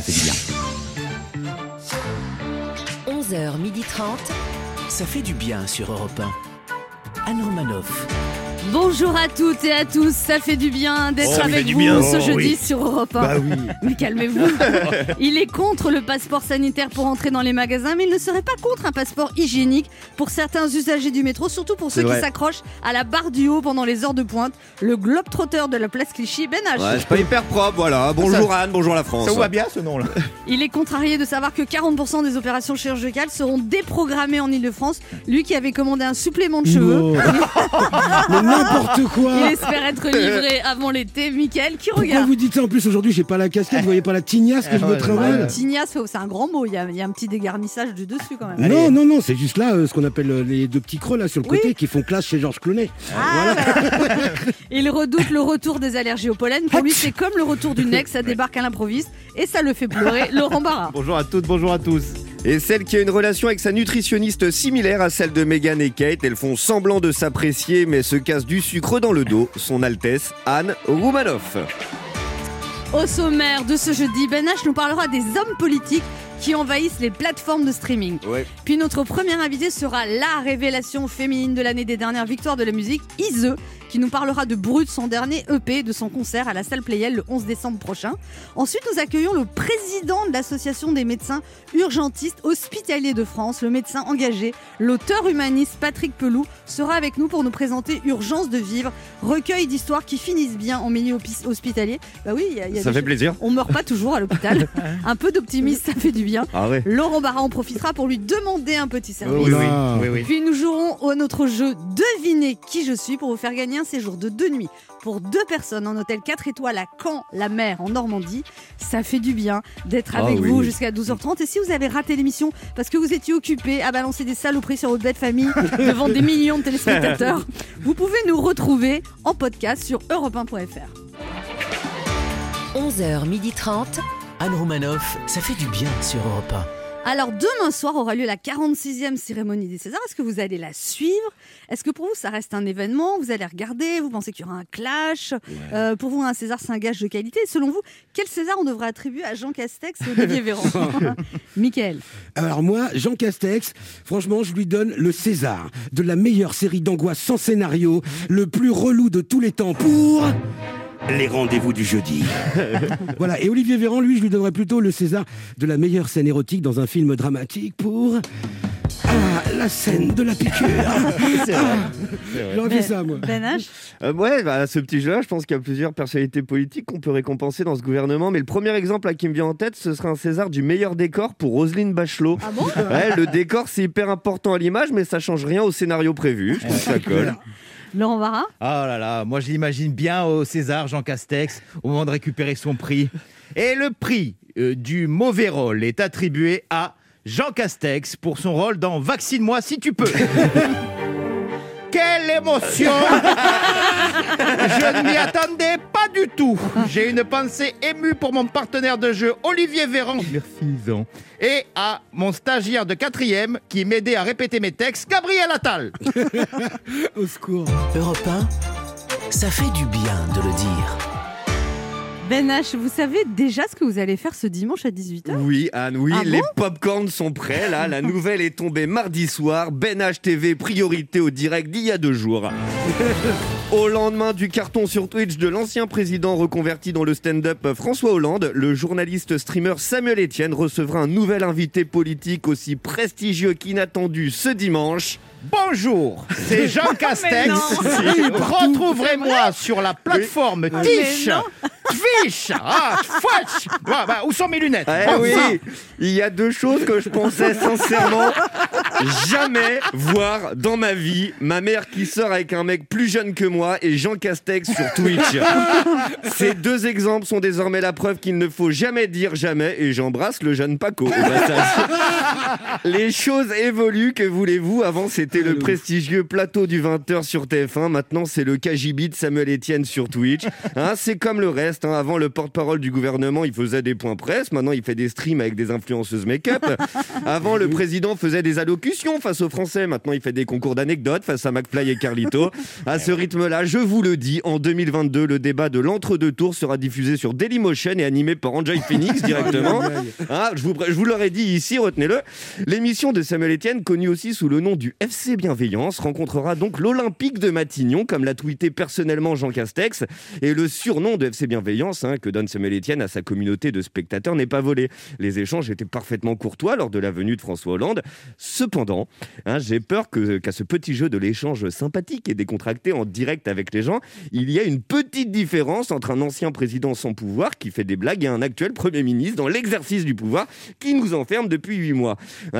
ça fait du bien. 11h30. Ça fait du bien sur Europe 1. Anne Romanoff. Bonjour à toutes et à tous, ça fait du bien d'être Oh, avec vous bien. ce Oh, jeudi oui. sur Europe 1. Bah oui. Mais calmez-vous. Il est contre le passeport sanitaire pour entrer dans les magasins, mais il ne serait pas contre un passeport hygiénique pour certains usagers du métro, surtout pour ceux qui s'accrochent à la barre du haut pendant les heures de pointe. Le globe-trotteur de la place Clichy, Ben H. Ouais, c'est pas hyper propre, voilà. Bonjour Anne, bonjour la France. Ça vous va bien ce nom-là? Il est contrarié de savoir que 40% des opérations chirurgicales seront déprogrammées en Ile-de-France. Lui qui avait commandé un supplément de cheveux. N'importe quoi Il espère être livré avant l'été. Mickaël, qui Pourquoi regarde vous dites ça en plus aujourd'hui J'ai pas la casquette, vous voyez pas la tignasse que je me travaille Tignasse, c'est un grand mot. Il y, a, il y a un petit dégarnissage du dessus quand même. Non, non, non, c'est juste là euh, ce qu'on appelle euh, les deux petits creux là sur le Oui. côté qui font classe chez Georges Clooney. Ah, voilà. Il redoute le retour des allergies au pollen. Pour lui, c'est comme le retour du nec, ça débarque à l'improviste et ça le fait pleurer. Laurent Barra. Bonjour à toutes, bonjour à tous. Et celle qui a une relation avec sa nutritionniste similaire à celle de Meghan et Kate, elles font semblant de s'apprécier mais se cassent du sucre dans le dos. Son Altesse Anne Roumanoff. Au sommaire de ce jeudi, Ben H nous parlera des hommes politiques qui envahissent les plateformes de streaming. Ouais. Puis notre premier invité sera la révélation féminine de l'année des dernières victoires de la musique, Ise, qui nous parlera de Brut, son dernier EP, de son concert à la salle Playel le 11 décembre prochain. Ensuite, nous accueillons le président de l'association des médecins urgentistes hospitaliers de France, le médecin engagé, l'auteur humaniste Patrick Peloux, sera avec nous pour nous présenter Urgence de vivre, recueil d'histoires qui finissent bien en milieu hospi- hospitalier. Bah oui, y a, il y a Ça fait plaisir. on meurt pas toujours à l'hôpital. un peu d'optimisme, ça fait du bien. Ah ouais. Laurent Barra en profitera pour lui demander un petit service. Oui, oui, oui. Puis nous jouerons au notre jeu Devinez qui je suis pour vous faire gagner un séjour de deux nuits pour deux personnes en hôtel 4 étoiles à Caen, la mer, en Normandie. Ça fait du bien d'être Ah avec oui. vous jusqu'à 12h30. Et si vous avez raté l'émission parce que vous étiez occupé à balancer des saloperies sur votre belle famille devant des millions de téléspectateurs, vous pouvez nous retrouver en podcast sur europe1.fr. 11h30. Anne Romanoff, ça fait du bien sur Europe Alors demain soir aura lieu la 46e cérémonie des Césars. Est-ce que vous allez la suivre? Est-ce que pour vous ça reste un événement? Vous allez regarder? Vous pensez qu'il y aura un clash? Euh, Pour vous un César c'est un gage de qualité. Et selon vous, quel César on devrait attribuer à Jean Castex et Olivier Véran? Michael. Alors moi, Jean Castex, franchement, je lui donne le César de la meilleure série d'angoisse sans scénario, le plus relou de tous les temps pour... Les rendez-vous du jeudi. voilà, et Olivier Véran, lui, je lui donnerais plutôt le César de la meilleure scène érotique dans un film dramatique pour... Ah, la scène de la piqûre. Ah, J'aurais fait ça, moi. Ben H Euh, ouais, bah, ce petit jeu-là, je pense qu'il y a plusieurs personnalités politiques qu'on peut récompenser dans ce gouvernement. Mais le premier exemple là, qui me vient en tête, ce serait un César du meilleur décor pour Roselyne Bachelot. Ah bon? Ouais, le décor, c'est hyper important à l'image, mais ça change rien au scénario prévu. Je trouve que ça colle. Laurent Barra Ah là là, moi je l'imagine bien au César Jean Castex au moment de récupérer son prix. Et le prix euh, du mauvais rôle est attribué à Jean Castex pour son rôle dans Vaccine-moi si tu peux. Quelle émotion Je ne m'y attendais pas du tout. J'ai une pensée émue pour mon partenaire de jeu, Olivier Véran. Merci, Zan. Et à mon stagiaire de quatrième qui m'aidait à répéter mes textes, Gabriel Attal. Au secours. 1. Europe 1, ça fait du bien de le dire. Ben H, vous savez déjà ce que vous allez faire ce dimanche à 18h Oui, Anne, oui, Ah les popcorns sont prêts. Là, la nouvelle est tombée mardi soir. Ben HTV, priorité au direct d'il y a deux jours. Au lendemain du carton sur Twitch de l'ancien président reconverti dans le stand-up François Hollande, le journaliste streamer Samuel Etienne recevra un nouvel invité politique aussi prestigieux qu'inattendu ce dimanche. Bonjour, c'est Jean Castex. Retrouverez-moi sur la plateforme non. Twitch. Ah, Twitch. Ah, bah, où sont mes lunettes Eh oui, il y a deux choses que je pensais sincèrement jamais voir dans ma vie. Ma mère qui sort avec un mec plus jeune que moi et Jean Castex sur Twitch. Ces deux exemples sont désormais la preuve qu'il ne faut jamais dire jamais et j'embrasse le jeune Paco. au passage. Les choses évoluent, que voulez-vous Avant c'était le prestigieux plateau du 20h sur TF1, maintenant c'est le KGB de Samuel Etienne sur Twitch. Hein, c'est comme le reste, hein. avant le porte-parole du gouvernement il faisait des points presse, maintenant il fait des streams avec des influenceuses make-up. Avant le président faisait des allocutions face aux Français. Maintenant, il fait des concours d'anecdotes face à McFly et Carlito. À ce rythme-là, je vous le dis, en 2022, le débat de l'entre-deux tours sera diffusé sur Dailymotion et animé par Enjoy Phoenix directement. Hein, je, vous, je vous l'aurais dit ici, retenez-le. L'émission de Samuel Etienne, connue aussi sous le nom du FC Bienveillance, rencontrera donc l'Olympique de Matignon, comme l'a tweeté personnellement Jean Castex. Et le surnom de FC Bienveillance hein, que donne Samuel Etienne à sa communauté de spectateurs n'est pas volé. Les échanges étaient parfaitement courtois lors de la venue de François Hollande. Cependant, hein, j'ai peur qu'à ce petit jeu de l'échange sympathique et décontracté en direct avec les gens, il y a une petite différence entre un ancien président sans pouvoir qui fait des blagues et un actuel Premier ministre dans l'exercice du pouvoir qui nous enferme depuis huit mois.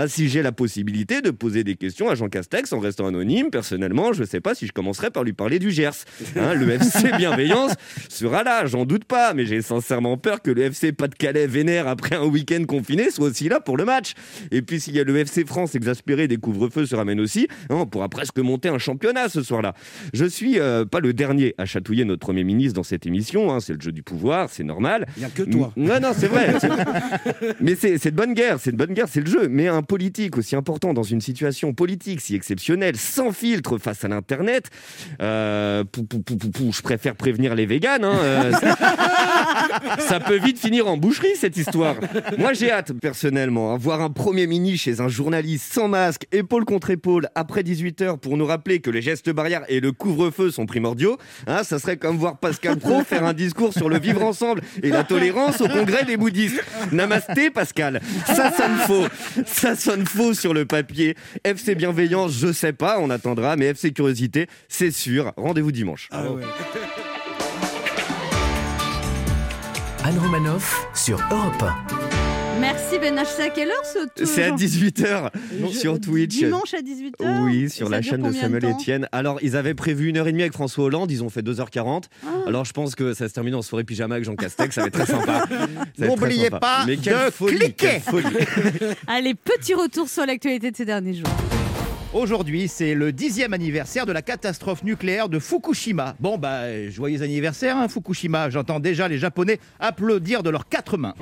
Si j'ai la possibilité de poser des questions à Jean Castex en restant anonyme, personnellement, je ne sais pas si je commencerai par lui parler du Gers. Hein, le FC Bienveillance sera là, j'en doute pas, mais j'ai sincèrement peur que le FC Pas-de-Calais vénère après un week-end confiné soit aussi là pour le match. Et puis s'il y a le FC France exaspéré des couvre-feux se ramène aussi, hein, on pourra presque monter un championnat ce soir-là. Je suis euh, pas le dernier à chatouiller notre Premier ministre dans cette émission, hein, c'est le jeu du pouvoir, c'est normal. Il n'y a que toi. Non, non, c'est vrai. Mais c'est c'est de bonne guerre, c'est de bonne guerre, c'est le jeu. Mais un politique aussi important dans une situation politique si exceptionnelle, sans filtre face à l'Internet, euh, pou, pou, pou, pou, pou, je préfère prévenir les véganes. hein, euh, ça peut vite finir en boucherie cette histoire. Moi j'ai hâte personnellement, hein, voir un Premier ministre chez un journaliste sans masque, épaule contre épaule, après 18h pour nous rappeler que les gestes barrières et le couvre-feu sont primordiaux. Hein, ça serait comme voir Pascal Pro faire un discours sur le vivre ensemble et la tolérance au congrès des bouddhistes. Namasté Pascal, ça sonne faux. Ça sonne faux sur le papier. FC Bienveillance, je sais pas, on attendra, mais FC Curiosité, c'est sûr. Rendez-vous dimanche. Ah ouais. Anne Romanoff sur Europe 1. Merci Ben H. C'est à quelle heure ce C'est à Jean- 18h sur Twitch. Dimanche à 18h Oui, sur la chaîne de Samuel Etienne. Alors, ils avaient prévu une heure et demie avec François Hollande, ils ont fait 2h40. Ah. Alors, je pense que ça se termine en soirée pyjama avec Jean Castex, ça va être très sympa. N'oubliez pas Mais quelle de folie, cliquer. quelle folie. Allez, petit retour sur l'actualité de ces derniers jours. Aujourd'hui, c'est le dixième anniversaire de la catastrophe nucléaire de Fukushima. Bon, bah, joyeux anniversaire, hein, Fukushima. J'entends déjà les Japonais applaudir de leurs quatre mains.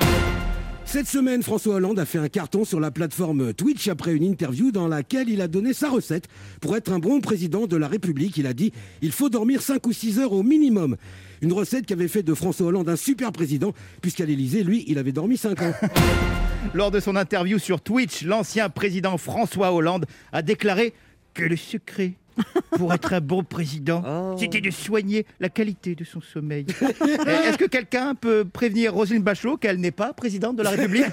Cette semaine, François Hollande a fait un carton sur la plateforme Twitch après une interview dans laquelle il a donné sa recette pour être un bon président de la République. Il a dit il faut dormir 5 ou 6 heures au minimum. Une recette qui avait fait de François Hollande un super président, puisqu'à l'Élysée, lui, il avait dormi 5 ans. Lors de son interview sur Twitch, l'ancien président François Hollande a déclaré que le secret pour être un bon président, Oh. c'était de soigner la qualité de son sommeil. Eh, Est-ce que quelqu'un peut prévenir Roselyne Bachelot qu'elle n'est pas présidente de la République?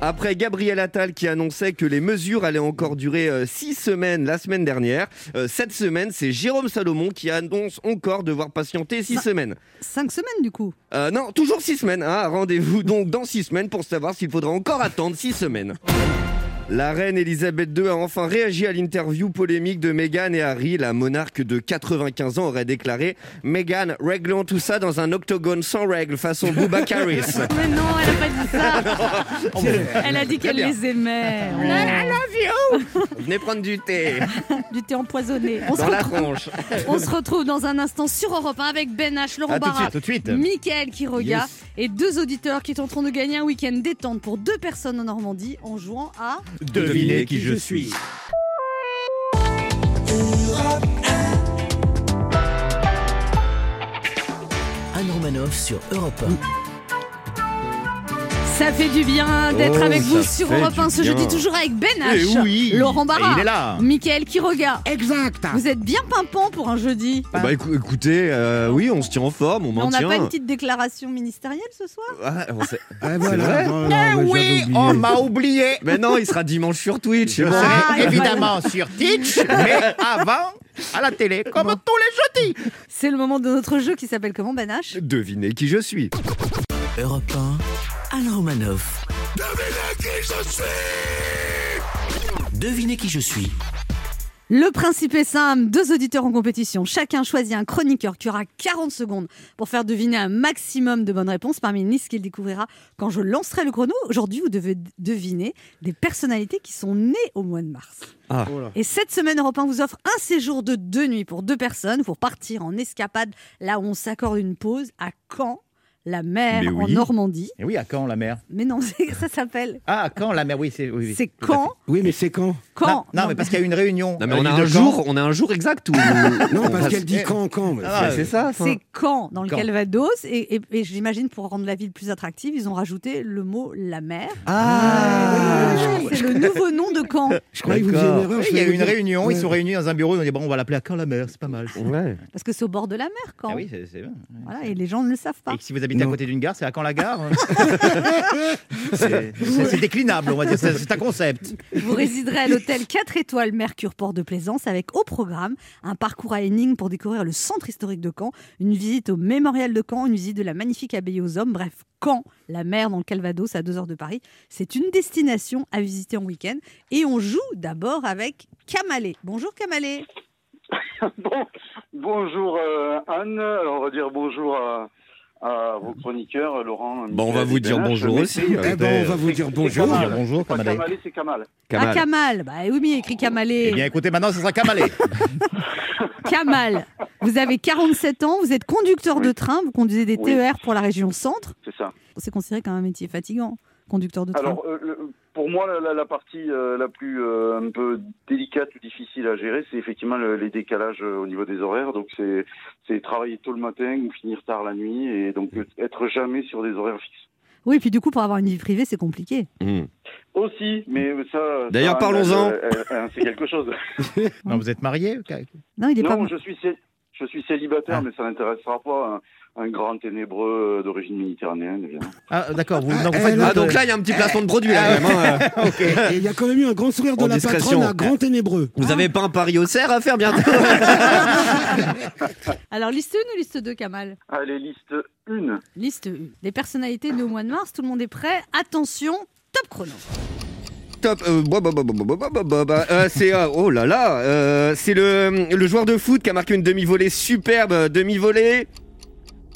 Après Gabriel Attal qui annonçait que les mesures allaient encore durer 6 semaines la semaine dernière, euh, cette semaine, c'est Jérôme Salomon qui annonce encore devoir patienter 6 Ça- semaines. Cinq semaines du coup? Euh, non, toujours 6 semaines. hein. Rendez-vous donc dans 6 semaines pour savoir s'il faudra encore attendre 6 semaines. La reine Elisabeth II a enfin réagi à l'interview polémique de Meghan et Harry. La monarque de 95 ans aurait déclaré Meghan, réglons tout ça dans un octogone sans règles façon Boubacaris. Mais non, elle a pas dit ça. Elle a dit qu'elle les aimait. Venez prendre du thé Du thé empoisonné. On se, dans la retrouve, tronche. on se retrouve dans un instant sur Europe 1 avec Ben H, Laurent Barra. Mickaël Quiroga Yes. et deux auditeurs qui tenteront de gagner un week-end détente pour deux personnes en Normandie en jouant à Devinez qui je suis. Anne Romanoff sur Europe 1. Ça fait du bien d'être Oh, avec vous sur Europe du 1 ce jeudi, toujours avec Ben Eh H, oui. Laurent Barra, il est là. Mickaël Quiroga. Exact Vous êtes bien pimpant pour un jeudi. Bah écou- écoutez, euh, oui, on se tient en forme, on Mais on n'a maintient. pas une petite déclaration ministérielle ce soir? Ah, on sait- Ah, C'est voilà. vrai? Non, non, mais j'avais oublié. on m'a oublié. Mais non, il sera dimanche sur Twitch. bon. Ah, évidemment sur Twitch, mais avant, à la télé, comme Bon. tous les jeudis. C'est le moment de notre jeu qui s'appelle comment Ben H? Devinez qui je suis. Europe 1, Anne Romanoff. Devinez qui je suis. Le principe est simple, deux auditeurs en compétition. Chacun choisit un chroniqueur qui aura 40 secondes pour faire deviner un maximum de bonnes réponses parmi une liste qu'il découvrira quand je lancerai le chrono. Aujourd'hui, vous devez deviner des personnalités qui sont nées au mois de mars. Ah. Et cette semaine, Europe 1 vous offre un séjour de deux nuits pour deux personnes pour partir en escapade là où on s'accorde une pause à Caen, la mer en. Normandie. Et oui, à quand la mer Mais non, ça s'appelle. Ah, à quand la mer Oui, c'est. oui, oui, quand Oui, mais c'est quand Quand Non, non, mais parce qu'il y a une réunion. Non, mais à on a un jour, Caen. on a un jour exact ou Non, parce qu'elle dit quand, quand. Ah, c'est- ça. C'est Caen, dans le Caen. Calvados. Et, et- et j'imagine, pour rendre la ville plus attractive, ils ont rajouté le mot la mer. Ah, c'est le nouveau nom de Caen. Je croyais que vous une erreur. Il y a eu une réunion, ils Ouais. sont réunis dans un bureau, ils ont dit bon, on va l'appeler à quand la mer, c'est pas mal. Ouais. Parce que c'est au bord de la mer, Caen. Ah oui, c'est bien. Voilà, et les gens ne le savent pas. Et si vous habitez à côté d'une gare, c'est à quand la gare C'est déclinable, on va dire. C'est c'est un concept. Vous résiderez à l'hôtel 4 étoiles Mercure Port de Plaisance avec au programme un parcours à énigmes pour découvrir le centre historique de Caen, une visite au mémorial de Caen, une visite de la magnifique abbaye aux hommes. Bref, Caen, la mer dans le Calvados à 2 heures de Paris. C'est une destination à visiter en week-end. Et on joue d'abord avec Kamalé. Bonjour Kamalé. Bon, bonjour euh, Anne, Alors, on va dire bonjour à, à vos chroniqueurs, Laurent. Bon, on va vous dire bonjour aussi. c'est- Eh ben, on va vous dire bonjour. Kamal. Bonjour, Kamalé. Kamalé, c'est Kamal. Ah, Kamal. Kamal. Bah oui, mais écrit Kamalé. Eh bien, écoutez, maintenant, ce sera Kamalé. Kamal, vous avez 47 ans, vous êtes conducteur de train, vous conduisez des Oui. TER pour la région centre. C'est ça. C'est considéré comme un métier fatigant, conducteur de train. Alors, euh, le- pour moi, la, la- la partie euh, la plus euh, un peu délicate ou difficile à gérer, c'est effectivement le- les décalages euh, au niveau des horaires. Donc, c'est c'est travailler tôt le matin ou finir tard la nuit et donc être jamais sur des horaires fixes. Oui, puis du coup, pour avoir une vie privée, c'est compliqué. Hmm. Aussi, mais ça. D'ailleurs, ça, parlons-en. euh, c'est quelque chose. Non, vous êtes marié Non, il est Non, pas. je suis, je suis célibataire, Ah. mais ça n'intéressera pas un, un grand ténébreux euh, d'origine méditerranéenne, évidemment. Ah, d'accord. Vous, donc, vous Eh, faites là, Ah, votre- donc là, il y a un petit placement de produit. Là, quand même, hein. Et il y a quand même eu un grand sourire de En la discrétion. patronne à grand ténébreux. Vous avez pas un pari au cerf à faire bientôt Alors, liste 1 ou liste 2, Kamal? Allez, liste 1. Liste 1. Les personnalités nées au mois de mars, tout le monde est prêt. Attention, top chrono. Top. euh, bah, bah, bah, bah, bah, bah, bah, bah, bah, euh, c'est euh, oh là là, euh, c'est le le joueur de foot qui a marqué une demi-volée superbe, euh, demi-volée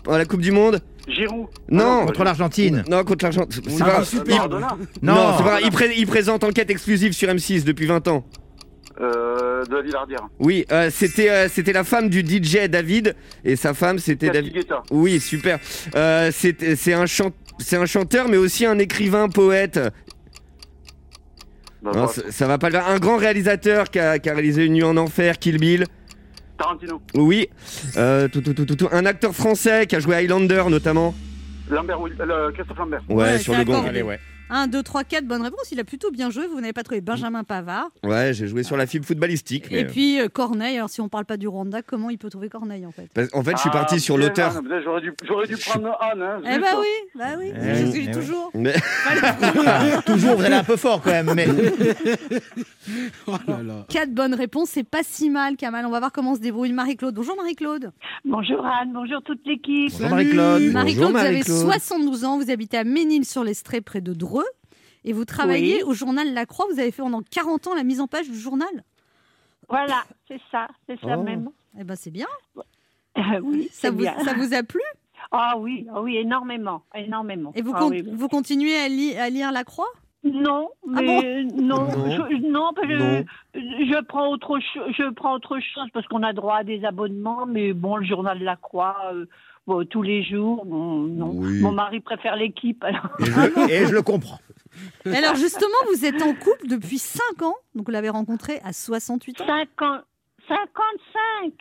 à la Coupe du Monde. Giroud. Non. Contre l'Argentine. Non, contre l'Argentine. C'est pas-. Maradona. Non, Non. c'est pas grave. Il, pré- il présente enquête exclusive sur M6 depuis 20 ans. Euh, de la Villardière. Oui, euh, c'était euh, c'était la femme du DJ David et sa femme c'était David. Guetta. Oui, super. Euh, c'est c'est un chant c'est un chanteur mais aussi un écrivain poète. Bah, Non, bah, ça, ça va pas le faire. Un grand réalisateur qui a, qui a réalisé Une nuit en enfer, Kill Bill. Tarantino. Oui. Euh, tout, tout, tout, tout, tout. Un acteur français qui a joué Highlander notamment. Lambert, Will- euh, Christophe Lambert. Ouais, Ouais, sur c'est le accordé. Allez, ouais. 1, 2, 3, 4, bonne réponse. Il a plutôt bien joué. Vous n'avez pas trouvé Benjamin Pavard. Ouais, j'ai joué sur la fibre footballistique. mais, Et puis euh, Corneille. Alors, si on parle pas du Rwanda, comment il peut trouver Corneille en fait parce- En fait, je suis Ah, parti sur l'auteur. Anne, J'aurais dû, j'aurais dû prendre Anne. Hein, Eh zut. bah oui, bah oui, Eh je oui, suis eh oui. toujours. Mais- toujours, vous allez un peu fort quand même. Mais... Oh. 4 bonnes réponses, c'est pas si mal, Kamal. On va voir comment se débrouille Marie-Claude. Bonjour Marie-Claude. Bonjour Anne, bonjour toute l'équipe. Bonjour Marie-Claude. Marie-Claude, vous avez Marie-Claude. 72 ans, vous habitez à Ménil-sur-l'Estrée, près de Dreux. Et vous travaillez Oui. au journal La Croix. Vous avez fait pendant 40 ans la mise en page du journal. Voilà, c'est ça, c'est ça Oh. même. Eh ben c'est bien. Euh, oui, Ça c'est vous, bien. ça vous a plu? Ah oui, ah oui, énormément, énormément. Et vous, Ah con- oui, oui. vous continuez à, li- à lire La Croix? Non, Ah mais non, Non. je, non, parce que Non. je prends autre chose, je prends autre chose parce qu'on a droit à des abonnements, mais bon, le journal de la Croix. euh, bon, tous les jours, bon, non. Oui. Mon mari préfère l'équipe. alors. Et je, et je le comprends. Alors justement, vous êtes en couple depuis 5 ans. Donc vous l'avez rencontré à 68 ans. 50, 55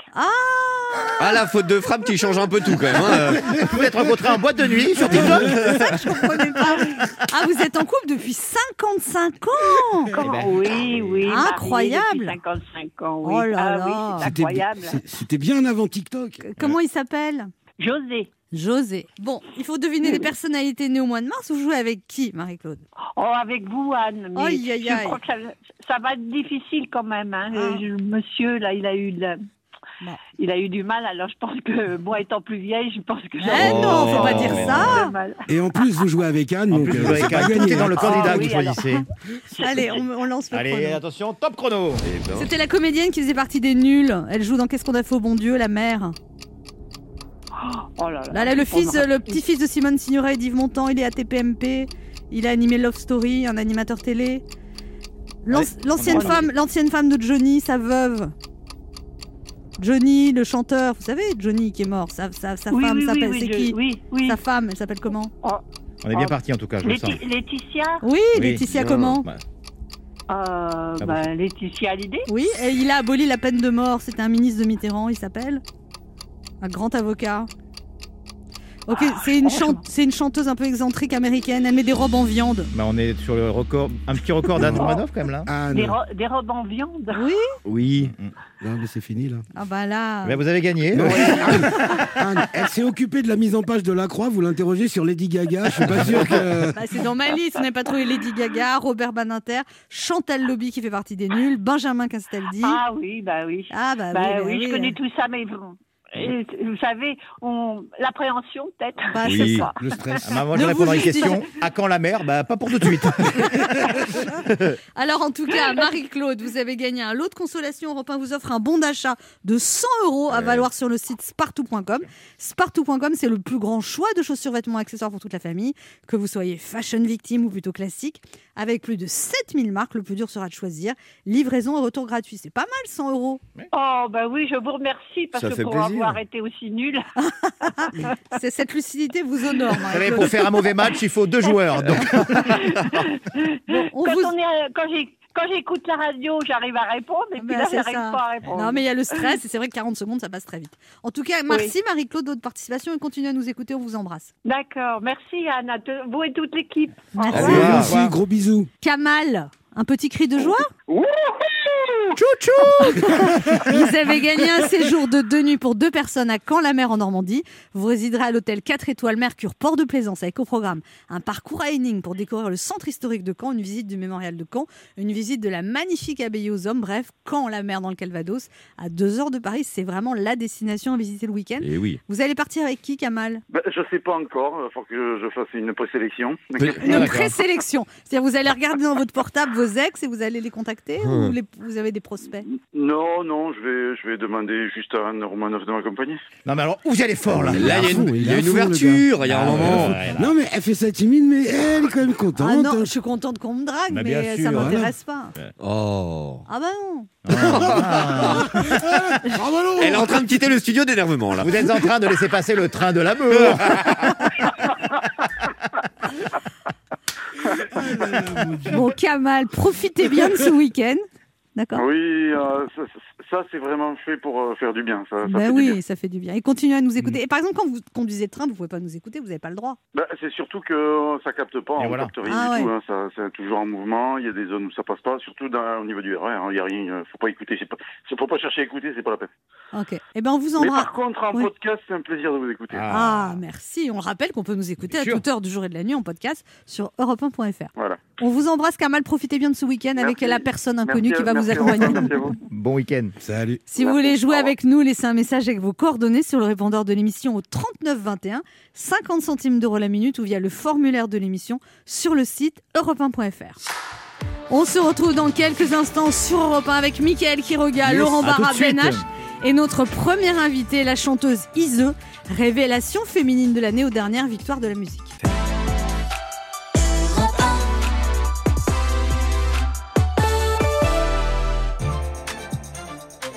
Ah, la faute de frappe qui change un peu tout quand même. hein. Vous pouvez être rencontré en boîte de nuit sur TikTok. Je comprenais pas. Ah, vous êtes en couple depuis 55 ans Comment ben, Oui, oui. marié Incroyable. depuis 55 ans, oui. Oh là ah, là. oui, incroyable. c'est- C'était bien avant TikTok. Comment il s'appelle? José. José. Bon, il faut deviner des personnalités nées au mois de mars. Vous jouez avec qui, Marie-Claude? Oh, avec vous, Anne. Mais Aïe, aïe, je aïe. crois que ça, ça va être difficile quand même. Hein. Ah. Le monsieur, là, il a eu le- Bon. Il a eu du mal, alors je pense que moi étant plus vieille, je pense que Eh j'aurais non, faut pas dire ça. Et en plus, vous jouez avec Anne, En donc plus, euh, vous tout gagné. est dans le Ah, candidat que oui, vous choisissez. Allez, on, on lance le Allez, chrono. attention, top chrono. Eh ben. C'était la comédienne qui faisait partie des nuls. Elle joue dans Qu'est-ce qu'on a fait au bon Dieu, la mère? Oh là là. Là, là, le fils, le petit-fils de Simone Signoret et d'Yves Montand, il est à TPMP. Il a animé Love Story, un animateur télé. Ouais, L'ancienne femme, l'ancienne femme de Johnny, sa veuve. Johnny, le chanteur, vous savez, Johnny qui est mort, sa, sa, sa Oui, femme oui, s'appelle, oui, c'est je- qui oui, oui. Sa femme, elle s'appelle comment Oh, On est bien Oh. parti en tout cas, je le sens. Laeti- Laetitia Oui, Oui. Laetitia comment Bah, euh, bon. bah, Laetitia Hallyday Oui, et il a aboli la peine de mort, c'était un ministre de Mitterrand, il s'appelle Un grand avocat. Ok, c'est une, chan- c'est une chanteuse un peu excentrique américaine, elle met des robes en viande. bah, on est sur le record, un petit record d'Anne Romanoff quand même là. Anne. des, ro- des robes en viande? Oui Oui. Non, mais c'est fini là. Ah bah là... Bah, vous avez gagné. Non, Anne, Anne, elle s'est occupée de la mise en page de la Croix. Vous l'interrogez sur Lady Gaga. Je suis pas sûr que. Bah, c'est dans ma liste, on n'a pas trouvé Lady Gaga, Robert Badinter, Chantal Lobby qui fait partie des nuls, Benjamin Castaldi. Ah oui, bah oui. Ah bah, Bah oui, oui, je connais tout ça, mais bon, et, vous savez, on... l'appréhension peut-être. Bah, Oui. c'est ça. Le stress. Ah, je répondrai à une justifiez- question. À quand la mer Bah pas pour tout de suite. Alors en tout cas, Marie-Claude, vous avez gagné un lot de consolation. Europe 1 vous offre un bon d'achat de 100 euros à valoir sur le site spartou.com. Spartou.com, c'est le plus grand choix de chaussures, vêtements, accessoires pour toute la famille. Que vous soyez fashion victime ou plutôt classique. Avec plus de 7000 marques, le plus dur sera de choisir. Livraison et retour gratuit. C'est pas mal 100 euros. Oh bah oui, je vous remercie parce Ça que fait pour plaisir. avoir été aussi nul. C'est- Cette lucidité vous honore. Vous savez, Marie-Claude. pour faire un mauvais match, il faut deux joueurs. Donc On quand vous- on est, quand j'ai quand j'écoute la radio, j'arrive à répondre et puis Ben, là, c'est j'arrive ça. pas à répondre. Non, mais il y a le stress et c'est vrai que 40 secondes, ça passe très vite. En tout cas, merci Marie-Claude de votre participation et continuez à nous écouter. On vous embrasse. D'accord, merci Anna, vous et toute l'équipe. Merci. Allez, revoir. revoir. merci, gros bisous. Kamal, un petit cri de joie Wouhou Vous avez gagné un séjour de deux nuits pour deux personnes à Caen-la-Mer en Normandie. Vous résiderez à l'hôtel 4 étoiles Mercure Port de Plaisance avec au programme un parcours à Héning pour découvrir le centre historique de Caen, une visite du mémorial de Caen, une visite de la magnifique abbaye aux hommes. Bref, Caen-la-Mer dans le Calvados, à deux heures de Paris. C'est vraiment la destination à visiter le week-end. Et oui. Vous allez partir avec qui, Kamal? Ben, je sais pas encore. Il faut que je, je fasse une présélection. Une présélection. C'est-à-dire, vous allez regarder dans votre portable vos ex et vous allez les contacter Hmm. ou les- vous avez des prospects Non, non, je vais, je vais demander juste à Anne Romanoff de m'accompagner. non mais alors où vous allez fort là Là, il y a une, il y a ouverture, il y a un Ah, moment. ouais, ouais, là. Non, mais elle fait sa timide, mais elle est quand même Ah contente. non, je suis contente qu'on me drague, Bah, mais bien ça sûr, m'intéresse pas. Oh. Ah bah non. Ah. Elle est en train de quitter le studio d'énervement, là. Vous êtes en train de laisser passer le train de l'amour. Bon, Kamal, profitez bien de ce week-end. D'accord? Oui, euh, ça, c'est vraiment fait pour euh, faire du bien. Ça, ça Ben fait du oui, bien. ça fait du bien. Et continuez à nous écouter. Et par exemple, quand vous conduisez le train, vous pouvez pas nous écouter, vous n'avez pas le droit. Ben, c'est surtout que ça capte pas, Et on voilà. capte rien Ah du ouais. tout. hein. Ça, c'est toujours en mouvement. Il y a des zones où ça passe pas, surtout dans, au niveau du RER. hein. Il y a rien. euh, Faut pas écouter. C'est pas, c'est- faut pas chercher à écouter. C'est pas la peine. Ok. Eh ben, on vous Mais embrasse. par contre, en Oui. podcast, c'est un plaisir de vous écouter. Ah, merci. On rappelle qu'on peut nous écouter à toute heure du jour et de la nuit en podcast sur europe1.fr. Voilà. On vous embrasse, Kamal. Profitez bien de ce week-end avec la personne inconnue Merci qui va vous accompagner. Vous. Bon week-end. Salut. Si vous voulez jouer avec nous, laissez un message avec vos coordonnées sur le répondeur de l'émission au 39 21, 50 centimes d'euros la minute ou via le formulaire de l'émission sur le site europe1.fr. On se retrouve dans quelques instants sur Europe 1 avec Mickaël Quiroga, Yes, Laurent Barra. Ben H et notre première invitée, la chanteuse Ise, révélation féminine de l'année aux dernières victoires de la musique.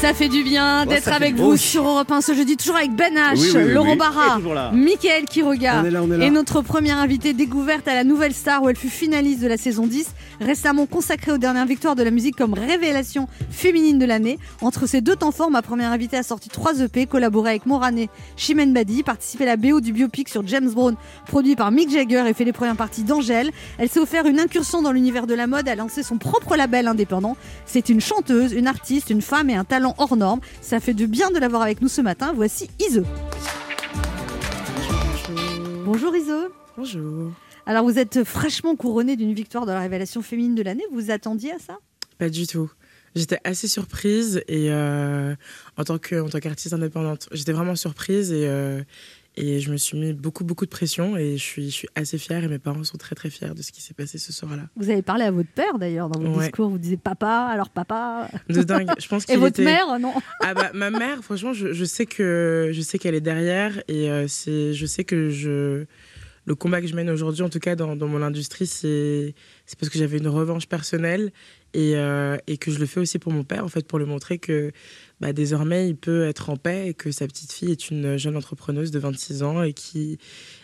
Ça fait du bien Oh, d'être avec vous sur Europe 1 ce jeudi, toujours avec Ben H, Oui, oui, oui, Laurent oui. Barra. Mickaël Quiroga. Et notre première invitée découverte à la Nouvelle Star où elle fut finaliste de la saison 10, récemment consacrée aux dernières victoires de la musique comme révélation féminine de l'année. Entre ces deux temps forts, ma première invitée a sorti 3 EP, collaboré avec Morané, Chimène Badi, participé à la BO du biopic sur James Brown, produit par Mick Jagger et fait les premières parties d'Angèle. Elle s'est offert une incursion dans l'univers de la mode, a lancé son propre label indépendant. C'est une chanteuse, une artiste, une femme et un talent hors norme. Ça fait du bien de l'avoir avec nous ce matin. Voici Ise. Bonjour Ise. Bonjour. Alors vous êtes fraîchement couronnée d'une victoire de la révélation féminine de l'année. Vous vous attendiez à ça? Pas du tout. J'étais assez surprise et euh, en tant que en tant qu'artiste indépendante, j'étais vraiment surprise et euh, et je me suis mis beaucoup beaucoup de pression et je suis je suis assez fière et mes parents sont très très fiers de ce qui s'est passé ce soir-là. Vous avez parlé à votre père d'ailleurs dans votre Ouais. discours. Vous disiez papa, alors papa. De dingue. Je pense Et votre était- mère, non? Ah bah ma mère, franchement, je, je sais que je sais qu'elle est derrière et euh, c'est je sais que je le combat que je mène aujourd'hui, en tout cas dans, dans mon industrie, c'est c'est parce que j'avais une revanche personnelle et, euh, et que je le fais aussi pour mon père, en fait, pour lui montrer que bah, désormais, il peut être en paix et que sa petite fille est une jeune entrepreneuse de 26 ans et qui,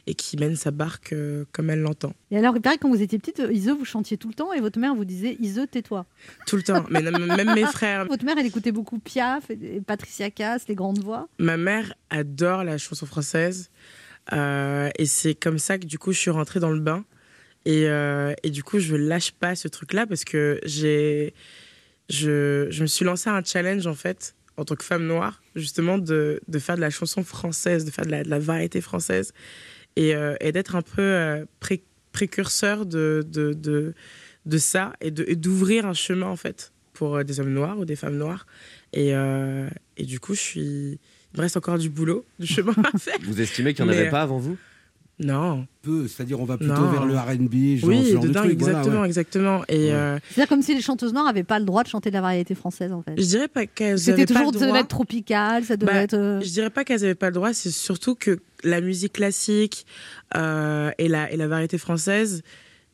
et qui mène sa barque euh, comme elle l'entend. Et alors, il paraît que quand vous étiez petite, Ise, vous chantiez tout le temps et votre mère vous disait Ise, tais-toi. Tout le temps, mais même mes frères. Votre mère, elle écoutait beaucoup Piaf et Patricia Cass, les grandes voix. Ma mère adore la chanson française euh, et c'est comme ça que du coup je suis rentrée dans le bain et, euh, et du coup je lâche pas ce truc-là parce que j'ai je, je me suis lancé un challenge en fait en tant que femme noire justement de, de faire de la chanson française, de faire de la, de la variété française et, euh, et d'être un peu euh, pré- précurseur de, de, de, ça et d'ouvrir un chemin en fait pour euh, des hommes noirs ou des femmes noires et, et du coup je suis il me reste encore du boulot, du chemin à faire. Vous estimez qu'il n'y en Mais, avait pas avant vous? Non. Peu, c'est-à-dire on va plutôt Non. vers le R&B, genre, oui, ce genre de de dingue, truc, voilà, exactement, ouais. exactement. Et euh, C'est-à-dire comme si les chanteuses noires n'avaient pas le droit de chanter de la variété française, en fait. je dirais pas qu'elles C'était avaient pas toujours le ça devait droit. être tropical, ça devait Bah, être. euh, Je dirais pas qu'elles avaient pas le droit, c'est surtout que la musique classique euh, et, la, et la variété française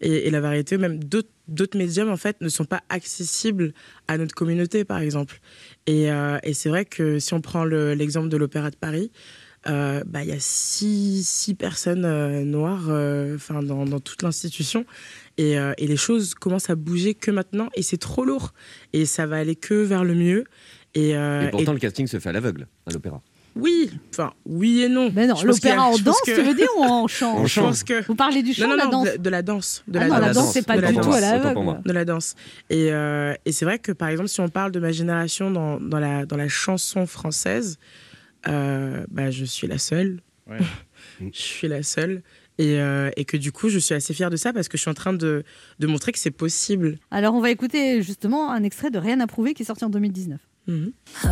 et, et la variété même d'autres d'autres médiums en fait ne sont pas accessibles à notre communauté par exemple. Et, euh, et c'est vrai que si on prend le- l'exemple de l'Opéra de Paris, euh, bah, il y a six, six personnes euh, noires euh, enfin dans, dans toute l'institution et, euh, et les choses commencent à bouger que maintenant et c'est trop lourd et ça va aller que vers le mieux. Et, euh, Et pourtant, et- le casting se fait à l'aveugle à l'opéra. oui, enfin oui et non. Mais non, l'opéra en danse, que- tu veux dire, ou en chant En chant. que Vous parlez du chant non, ou non, de la non, danse de, de la danse, de Ah la non, la danse, c'est pas du tout à l'aveugle. de la danse. Et, euh, et c'est vrai que par exemple, si on parle de ma génération dans, dans, la, dans la chanson française, euh, bah, je suis la seule. Ouais. je suis la seule. Et, euh, et que du coup, je suis assez fière de ça parce que je suis en train de, de montrer que c'est possible. Alors, on va écouter justement un extrait de Rien à prouver qui est sorti en 2019. Mhm. J'ai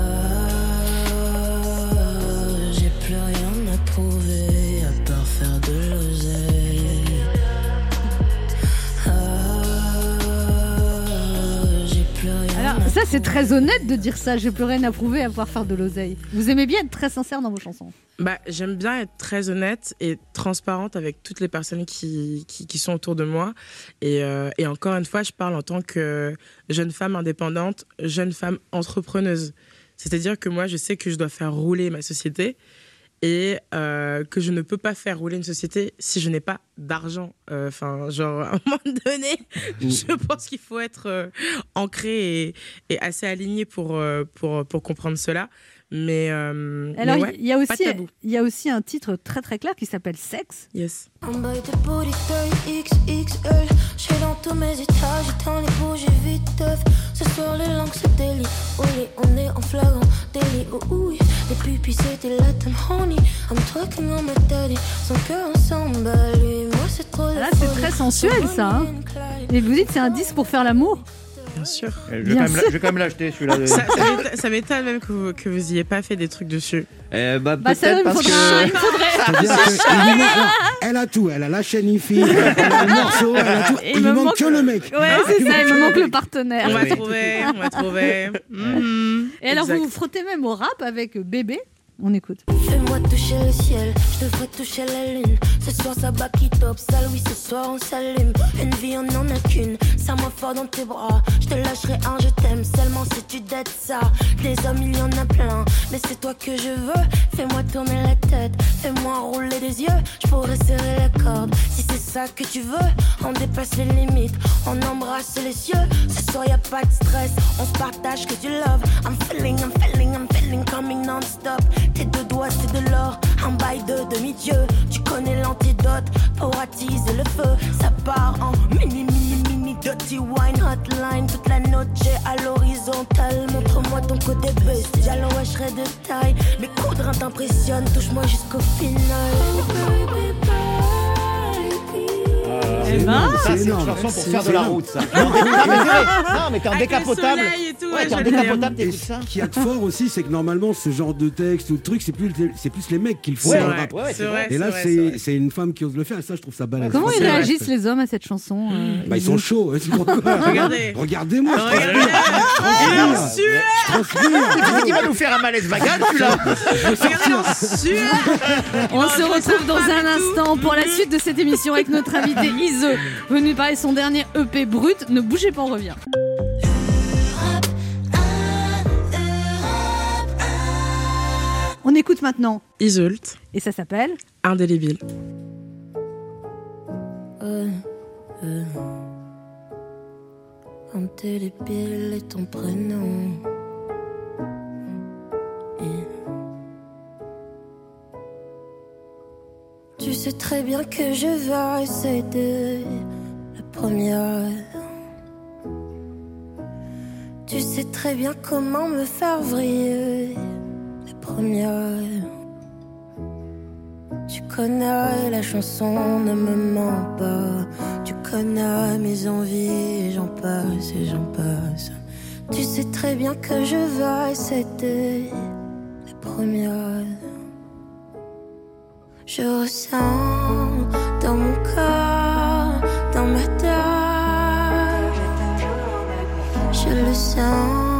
c'est très honnête de dire ça. J'ai plus rien à prouver à pouvoir faire de l'oseille. Vous aimez bien être très sincère dans vos chansons. Bah, J'aime bien être très honnête et transparente avec toutes les personnes qui, qui, sont autour de moi. Et, euh, et encore une fois, je parle en tant que jeune femme indépendante, jeune femme entrepreneuse. C'est-à-dire que moi, je sais que je dois faire rouler ma société et euh, que je ne peux pas faire rouler une société si je n'ai pas d'argent. Euh, Enfin, genre, à un moment donné, je pense qu'il faut être euh, ancré et, et assez aligné pour, pour, pour comprendre cela. Mais, euh, Alors, il ouais, y, a aussi, il y a aussi un titre très très clair qui s'appelle Sexe. Yes. En bas de body taille XXL. J'suis dans tous mes étages, j'ai dans les bougies vite teuf. Ce soir, les langues se délient. Olé, on est en flagrant délit. Oh, oui, les pupilles c'était latin honey. I'm talking on my daddy. Son cœur ensemble, lui, moi c'est trop la Là, c'est folie. très sensuel, ça. hein. Et vous dites c'est un disque pour faire l'amour Bien sûr. Je vais, Bien quand même, sûr. la- je vais quand même l'acheter celui-là. de- Ça, ça m'étonne- même que vous, que vous ayez pas fait des trucs dessus. Eh bah, Bah, peut-être parce que. Il faudrait. Que manque- elle a tout, elle a la chaîne IFI, elle a le morceau, elle a tout. Il Il, me lui manque manque- que le mec. Ouais, c'est ça, il me manque le partenaire. On va trouver, on va trouver. Mhm. Et alors, Exact. vous vous frottez même au rap avec Bébé? On écoute. Fais-moi toucher le ciel, je ferai toucher la lune. Ce soir ça bat qui top, sale, oui, ce soir on s'allume. Une vie on en a qu'une, serre-moi fort dans tes bras. Je te lâcherai un, je t'aime seulement si tu dettes ça. Des hommes il y en a plein, mais c'est toi que je veux. Fais-moi tourner la tête, fais-moi rouler des yeux. Je pourrais serrer la corde si c'est ça que tu veux. On dépasse les limites, on embrasse les cieux. Ce soir y a pas de stress, on se partage que du love. I'm feeling, I'm feeling, Coming non-stop. Tes deux doigts c'est de l'or, un bail de demi-dieu. Tu connais l'antidote pour attiser le feu. Ça part en mini, mini, mini, dirty wine hotline. Toute la noche à l'horizontale. Montre-moi ton côté best. J'allons wesh de taille. Mes coups de rein t'impressionnent, touche-moi jusqu'au final. Eh ben. Ça, c'est une énorme. chanson pour C'est faire de la énorme. route, ça. Non, mais- c'est t'es le décapotable. Ouais, t'es t'écoutes ça. ce a de fort aussi, c'est que normalement, ce genre de texte ou de truc, c'est plus, c'est plus les mecs qui le font Ouais, Ouais, c'est vrai. Et là, c'est c'est une femme qui ose le faire, et ça, je trouve ça balèze. Comment ils C'est réagissent les hommes à cette chanson euh, Bah, ils sont chauds. Regardez. Regardez-moi, je transpire. Est qu'il va nous faire un malaise vagal, tu là Regardez, est sueur. On se retrouve dans un instant pour la suite de cette émission avec notre invité Ise, venu parler de son dernier EP brut. Ne bougez pas, on revient. On écoute maintenant Isolt, et ça s'appelle indélébile. Euh, euh. Indélébile est ton prénom. Et- Tu sais très bien que je vais de la première. Tu sais très bien comment me faire vriller la première. Tu connais la chanson, ne me mens pas. Tu connais mes envies, j'en passe et j'en passe. Tu sais très bien que je vais c'était la première. Je ressens dans mon corps, dans ma tête. Je le sens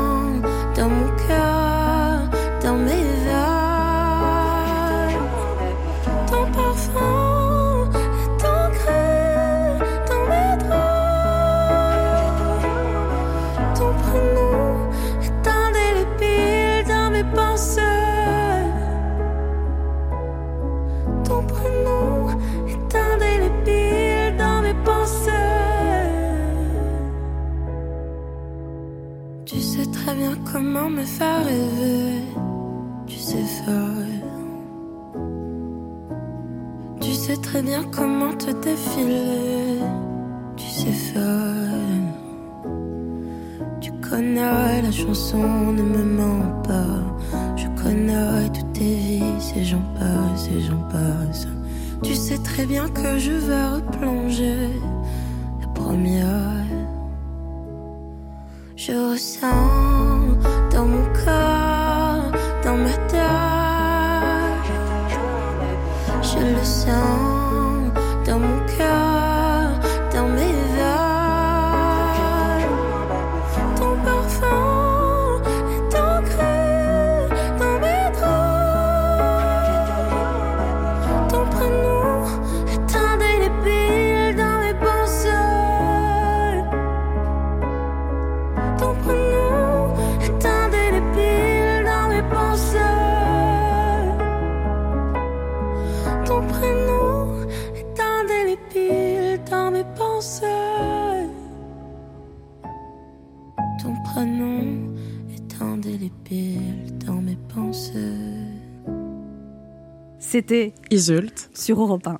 C'était Isolt. sur Europe 1.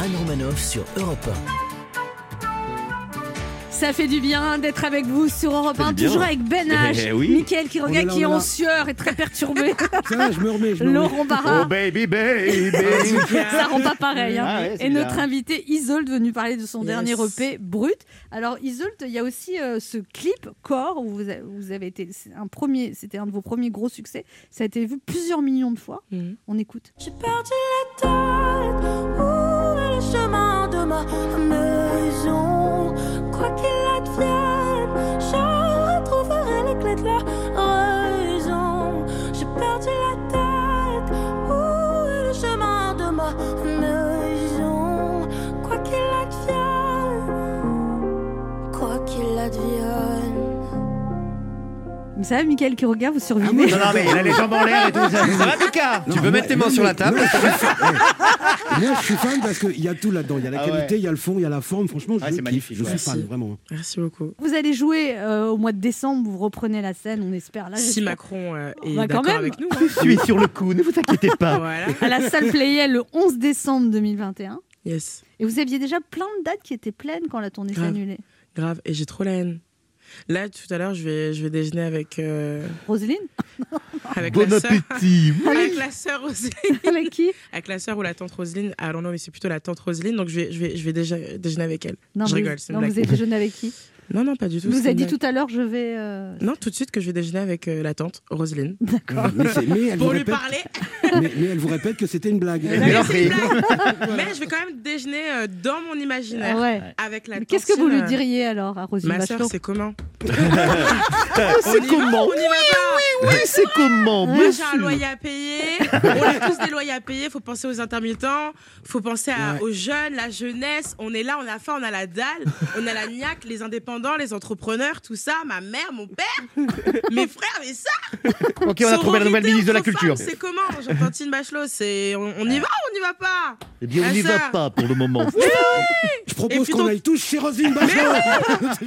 Anne Romanoff sur Europe Ça fait du bien d'être avec vous sur Europe Ça fait 1, du bien. toujours avec Ben H, Eh oui. Mickaël qui regarde, là, qui est en sueur et très perturbé, va, je me remets. Je me remets. Laurent Barra. Oh baby, baby. Ça rend pas pareil. hein. Ah ouais, et notre bien. invité Isolde venu parler de son Yes. dernier EP brut. Alors Isolde, il y a aussi euh, ce clip Corps où vous, a- vous avez été un premier, c'était un de vos premiers gros succès. Ça a été vu plusieurs millions de fois. Mhm. On écoute. J'ai perdu la tête, où est le chemin de ma Vous savez, Mickaël qui regarde, vous Ah, survivez. moi, Non, non, mais il a les jambes en l'air et tout. Ça, ça va, Mika Tu peux moi- mettre tes mains sur la table? Moi, je suis fan, eh, moi, je suis fan parce qu'il y a tout là-dedans. Il y a la Ah qualité, ouais. il y a le fond, il y a la forme. Franchement, je Ah, c'est kiffe. magnifique, Je suis fan, vraiment. Merci beaucoup. Vous allez jouer euh, au mois de décembre, vous reprenez la scène, on espère. Là, si. Macron euh, est d'accord avec nous. hein. Je suis sur le coup, ne vous inquiétez pas. voilà. à la salle Playel le 11 décembre 2021. Yes. Et vous aviez déjà plein de dates qui étaient pleines quand la tournée s'est Grave. annulée. Grave. Et j'ai trop la haine. Là, tout à l'heure, je vais, je vais déjeuner avec. euh, Roselyne? avec Bon la sœur. appétit. Avec la sœur Roselyne. Avec qui? Avec la sœur ou la tante Roselyne. Ah non, non, mais c'est plutôt la tante Roselyne. Donc je vais, je vais, je vais déjà déjeuner avec elle. Non, je rigole, c'est une non, blague. vous avez déjeuné avec qui? Non, non, pas du tout. Vous avez dit tout à l'heure, je vais. euh, Non, tout de suite que je vais déjeuner avec euh, la tante Roselyne. D'accord. Mais, c'est- mais elle vous Pour lui répète, parler. mais, mais elle vous répète que c'était une blague. Mais c'est une blague. Mais je vais quand même déjeuner euh, dans mon imaginaire ouais. avec la Mais Qu'est-ce que vous lui diriez alors à Roselyne Ma sœur, Bachelot c'est comment C'est comment On y va pas Oui, c'est comment Moi, j'ai un loyer à payer. On a tous des loyers à payer. Faut penser aux intermittents. Faut penser à- Ouais. aux jeunes, la jeunesse. On est là, on a faim, on a la dalle. On a la niaque, les indépendants, les entrepreneurs, tout ça. Ma mère, mon père, mes frères, mes sœurs. Ok, on a trouvé la nouvelle ministre de la Culture. C'est comment J'entends Tine Bachelot. C'est on, on y va ou on n'y va pas? Eh bien, on n'y ça. va pas pour le moment. Je propose qu'on donc- aille tous chez Roselyne Bachelot.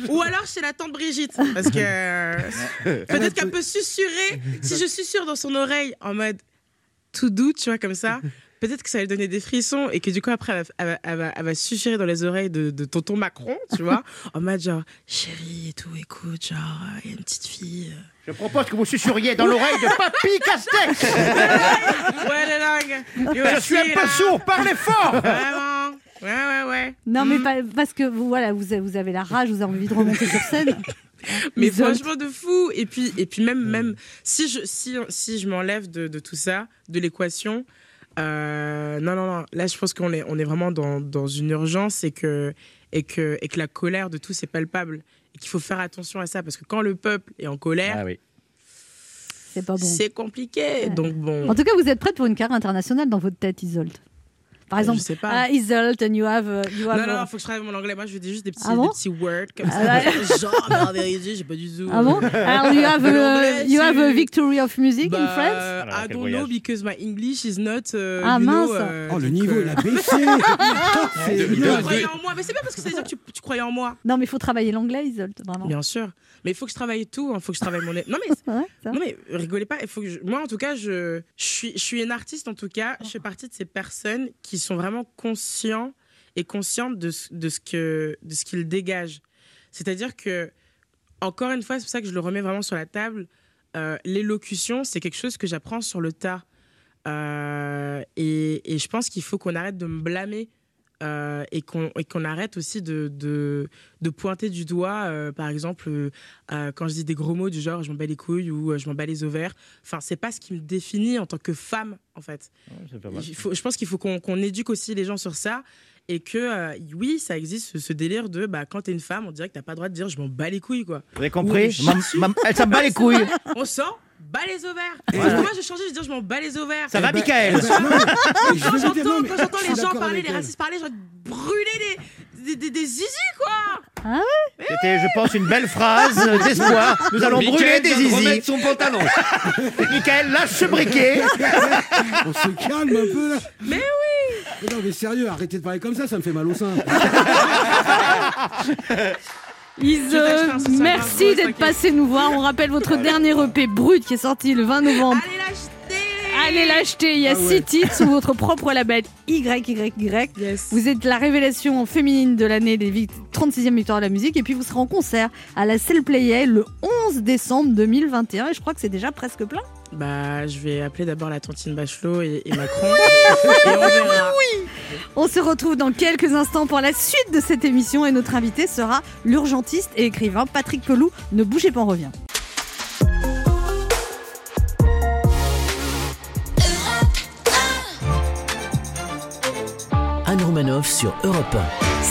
Ou alors chez la tante Brigitte. Parce que peut-être qu'elle peut susurrer. Si je susurre dans son oreille en mode tout doux, tu vois, comme ça, peut-être que ça va lui donner des frissons et que du coup, après, elle va, elle va- elle va- elle va susurrer dans les oreilles de, de tonton Macron, tu vois, en mode genre chérie et tout, écoute, genre, il y a une petite fille. euh. Je propose que vous susurriez dans l'oreille de Papy Castex. Ouais, les langues. Je suis un peu là. sourd, parlez fort. Vraiment. Ouais, ouais, ouais. Non, mais Mm. pas- parce que vous, voilà, vous, avez, vous avez la rage, vous avez envie de remonter sur scène. Mais Isolde. franchement de fou. Et puis, et puis même, même si je, si, si je m'enlève de, de tout ça, de l'équation, euh, non, non, non. Là, je pense qu'on est, on est vraiment dans, dans une urgence et que, et, que, et que la colère de tous est palpable. Et qu'il faut faire attention à ça parce que quand le peuple est en colère, Ah oui. C'est pas bon. c'est compliqué. Donc bon. En tout cas, vous êtes prête pour une carrière internationale dans votre tête, Isolde Par exemple, je sais pas. ah, Isolde, and you have. uh, you have non, non, uh, non, faut que je travaille mon anglais. Moi, je veux dire juste des petits, Ah bon des petits words comme Ah ça. Genre, vérité, j'ai pas du tout. Ah bon Alors, you have, uh, L'anglais, you have a victory of music in Bah, France? Alors, I don't voyage? know because my English is not. euh, Ah, you know, mince. euh, Oh, le niveau, il a baissé. Tu croyais en moi, mais c'est bien parce que ça veut dire que tu, tu croyais en moi. Non, mais il faut travailler l'anglais, Isolde, vraiment. Bien sûr. Mais il faut que je travaille tout. Il faut que je travaille mon. Non mais, non mais rigolez pas. Il faut que je- moi en tout cas je, je suis je suis une artiste en tout cas. Je fais partie de ces personnes qui sont vraiment conscients et conscientes de ce, que de ce qu'ils dégagent. C'est-à-dire que encore une fois c'est pour ça que je le remets vraiment sur la table. euh, L'élocution c'est quelque chose que j'apprends sur le tas. Euh, et je pense qu'il faut qu'on arrête de me blâmer euh, et qu'on et qu'on arrête aussi de, de, de pointer du doigt, euh, par exemple, euh, euh, quand je dis des gros mots du genre je m'en bats les couilles ou je m'en bats les ovaires. Enfin, c'est pas ce qui me définit en tant que femme, en fait. Il faut, je pense qu'il faut qu'on qu'on éduque aussi les gens sur ça. Et que, oui, ça existe ce, ce délire de bah, quand t'es une femme, on dirait que t'as pas le droit de dire je m'en bats les couilles, quoi. Vous avez compris Elle s'en bat les couilles. On sent bas les ovaires. Moi, je vais changer, je dire je m'en bats les ovaires. Ça va, Michael Eh non, mais je Quand j'entends les gens parler, les racistes parler, je vais brûler des, des, des, des zizi, quoi. C'était, je pense, une belle phrase d'espoir. Nous allons brûler Mickaël des zizi. remettre son pantalon. Michael, lâche ce briquet. On se calme un peu là. Mais oui Mais non, mais sérieux, arrêtez de parler comme ça, ça me fait mal au sein. Isolde, merci d'être passé nous voir. On rappelle votre dernier EP brut qui est sorti le 20 novembre. Allez l'acheter Allez l'acheter, il y a Ah ouais. 6 titres sous votre propre label YYY. Yes. Vous êtes la révélation féminine de l'année des vict- 36e victoires de la musique et puis vous serez en concert à la Cell Playel le 11 décembre 2021 et je crois que c'est déjà presque plein. Bah, je vais appeler d'abord la tontine Bachelot et, et Macron. et on verra. On se retrouve dans quelques instants pour la suite de cette émission et notre invité sera l'urgentiste et écrivain Patrick Pelou. Ne bougez pas, on revient. Anne Romanoff sur Europe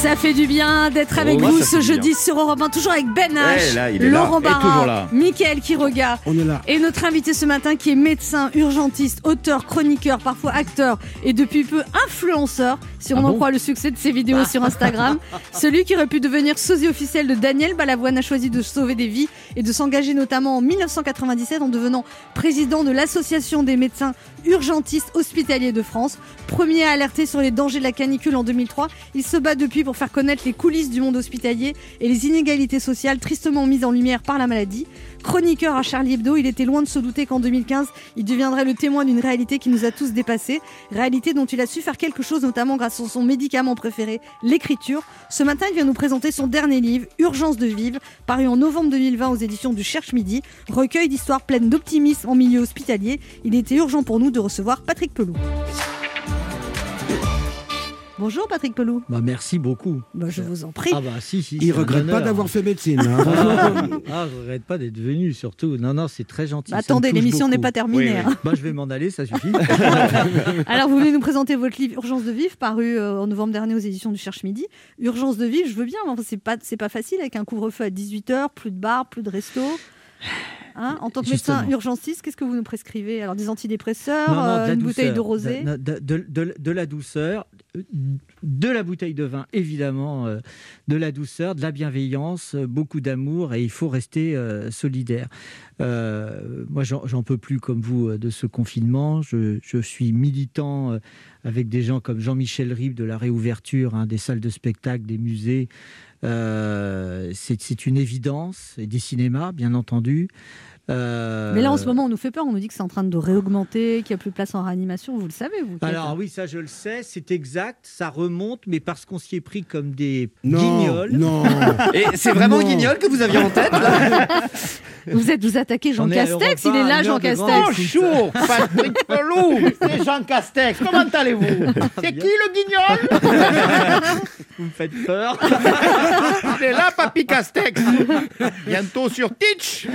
Ça fait du bien d'être avec Oh, vous ça ce jeudi sur Europe 1, toujours avec Ben H, Eh, là, là, Laurent Barra. Mickaël Quiroga On est là. et notre invité ce matin qui est médecin, urgentiste, auteur, chroniqueur, parfois acteur et depuis peu influenceur, si on Ah en bon croit le succès de ses vidéos sur Instagram. Celui qui aurait pu devenir sosie officiel de Daniel Balavoine a choisi de sauver des vies et de s'engager notamment en 1997 en devenant président de l'association des médecins urgentistes hospitaliers de France. Premier à alerter sur les dangers de la canicule en 2003, il se bat depuis pour faire connaître les coulisses du monde hospitalier et les inégalités sociales tristement mises en lumière par la maladie. Chroniqueur à Charlie Hebdo, il était loin de se douter qu'en 2015, il deviendrait le témoin d'une réalité qui nous a tous dépassés. Réalité dont il a su faire quelque chose, notamment grâce à son médicament préféré, l'écriture. Ce matin, il vient nous présenter son dernier livre, Urgence de vivre, paru en novembre 2020 aux éditions du Cherche Midi. Recueil d'histoires pleines d'optimisme en milieu hospitalier. Il était urgent pour nous de recevoir Patrick Pelou. Bonjour Patrick Pelou. Bah, merci beaucoup. Bah, je vous en prie. Ah bah si, si. Il regrette pas d'avoir fait médecine. hein. Ah, ah, je regrette pas d'être venu, surtout. Non, non, c'est très gentil. Bah, attendez, l'émission n'est pas terminée, hein. Bah, je vais m'en aller, ça suffit. Alors, vous venez nous présenter votre livre Urgence de vivre, paru euh, en novembre dernier aux éditions du Cherche Midi. Urgence de vivre, je veux bien, mais enfin, c'est pas, c'est pas facile avec un couvre-feu à 18h, plus de bars, plus de restos. Hein en tant que médecin Justement. urgentiste, qu'est-ce que vous nous prescrivez? Alors, des antidépresseurs, Non, non, de euh, une bouteille de douceur. rosé De, de- de- de- de la douceur, de la bouteille de vin, évidemment, euh, de la douceur, de la bienveillance, euh, beaucoup d'amour et il faut rester euh, solidaire. Euh, moi, j'en peux plus, comme vous, de ce confinement. Je, je suis militant avec des gens comme Jean-Michel Ribes de la réouverture hein, des salles de spectacle, des musées. Euh, C'est une évidence, et des cinémas, bien entendu. Euh, Mais là, en ce moment, on nous fait peur. On nous dit que c'est en train de réaugmenter, qu'il n'y a plus de place en réanimation. Vous le savez, vous Alors oui, ça je le sais, c'est exact, ça remonte, mais parce qu'on s'y est pris comme des Non, guignols. non. Et c'est vraiment Non. Guignol que vous aviez en tête là Vous êtes, vous attaquez Jean Castex. Il est là, Jean Castex. Bonjour, Patrick Pelou, c'est Jean Castex. Comment allez-vous C'est qui le guignol Vous me faites peur. Il est là, Papy Castex. Bientôt sur Teach.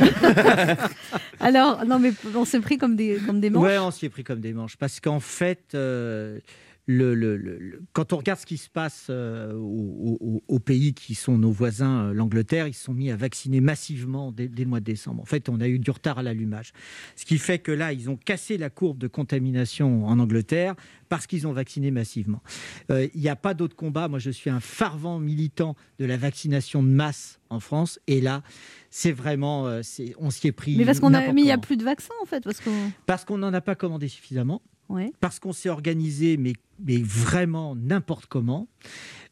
Alors, non, mais on s'est pris comme des, comme des manches. Ouais, on s'y est pris comme des manches. Parce qu'en fait, euh, le, le- quand on regarde ce qui se passe euh, au- au- aux pays qui sont nos voisins, euh, l'Angleterre, ils se sont mis à vacciner massivement dès, le mois de décembre. En fait, on a eu du retard à l'allumage. Ce qui fait que là, ils ont cassé la courbe de contamination en Angleterre parce qu'ils ont vacciné massivement. Il n'y a pas d'autre combat. Moi, je suis un fervent militant de la vaccination de masse en France. Et là, c'est vraiment, euh, on s'y est pris. Mais parce qu'on a mis, il n'y a plus de vaccins, en fait. Parce qu'on... Parce qu'on n'en a pas commandé suffisamment Ouais. parce qu'on s'est organisé, mais, mais vraiment n'importe comment,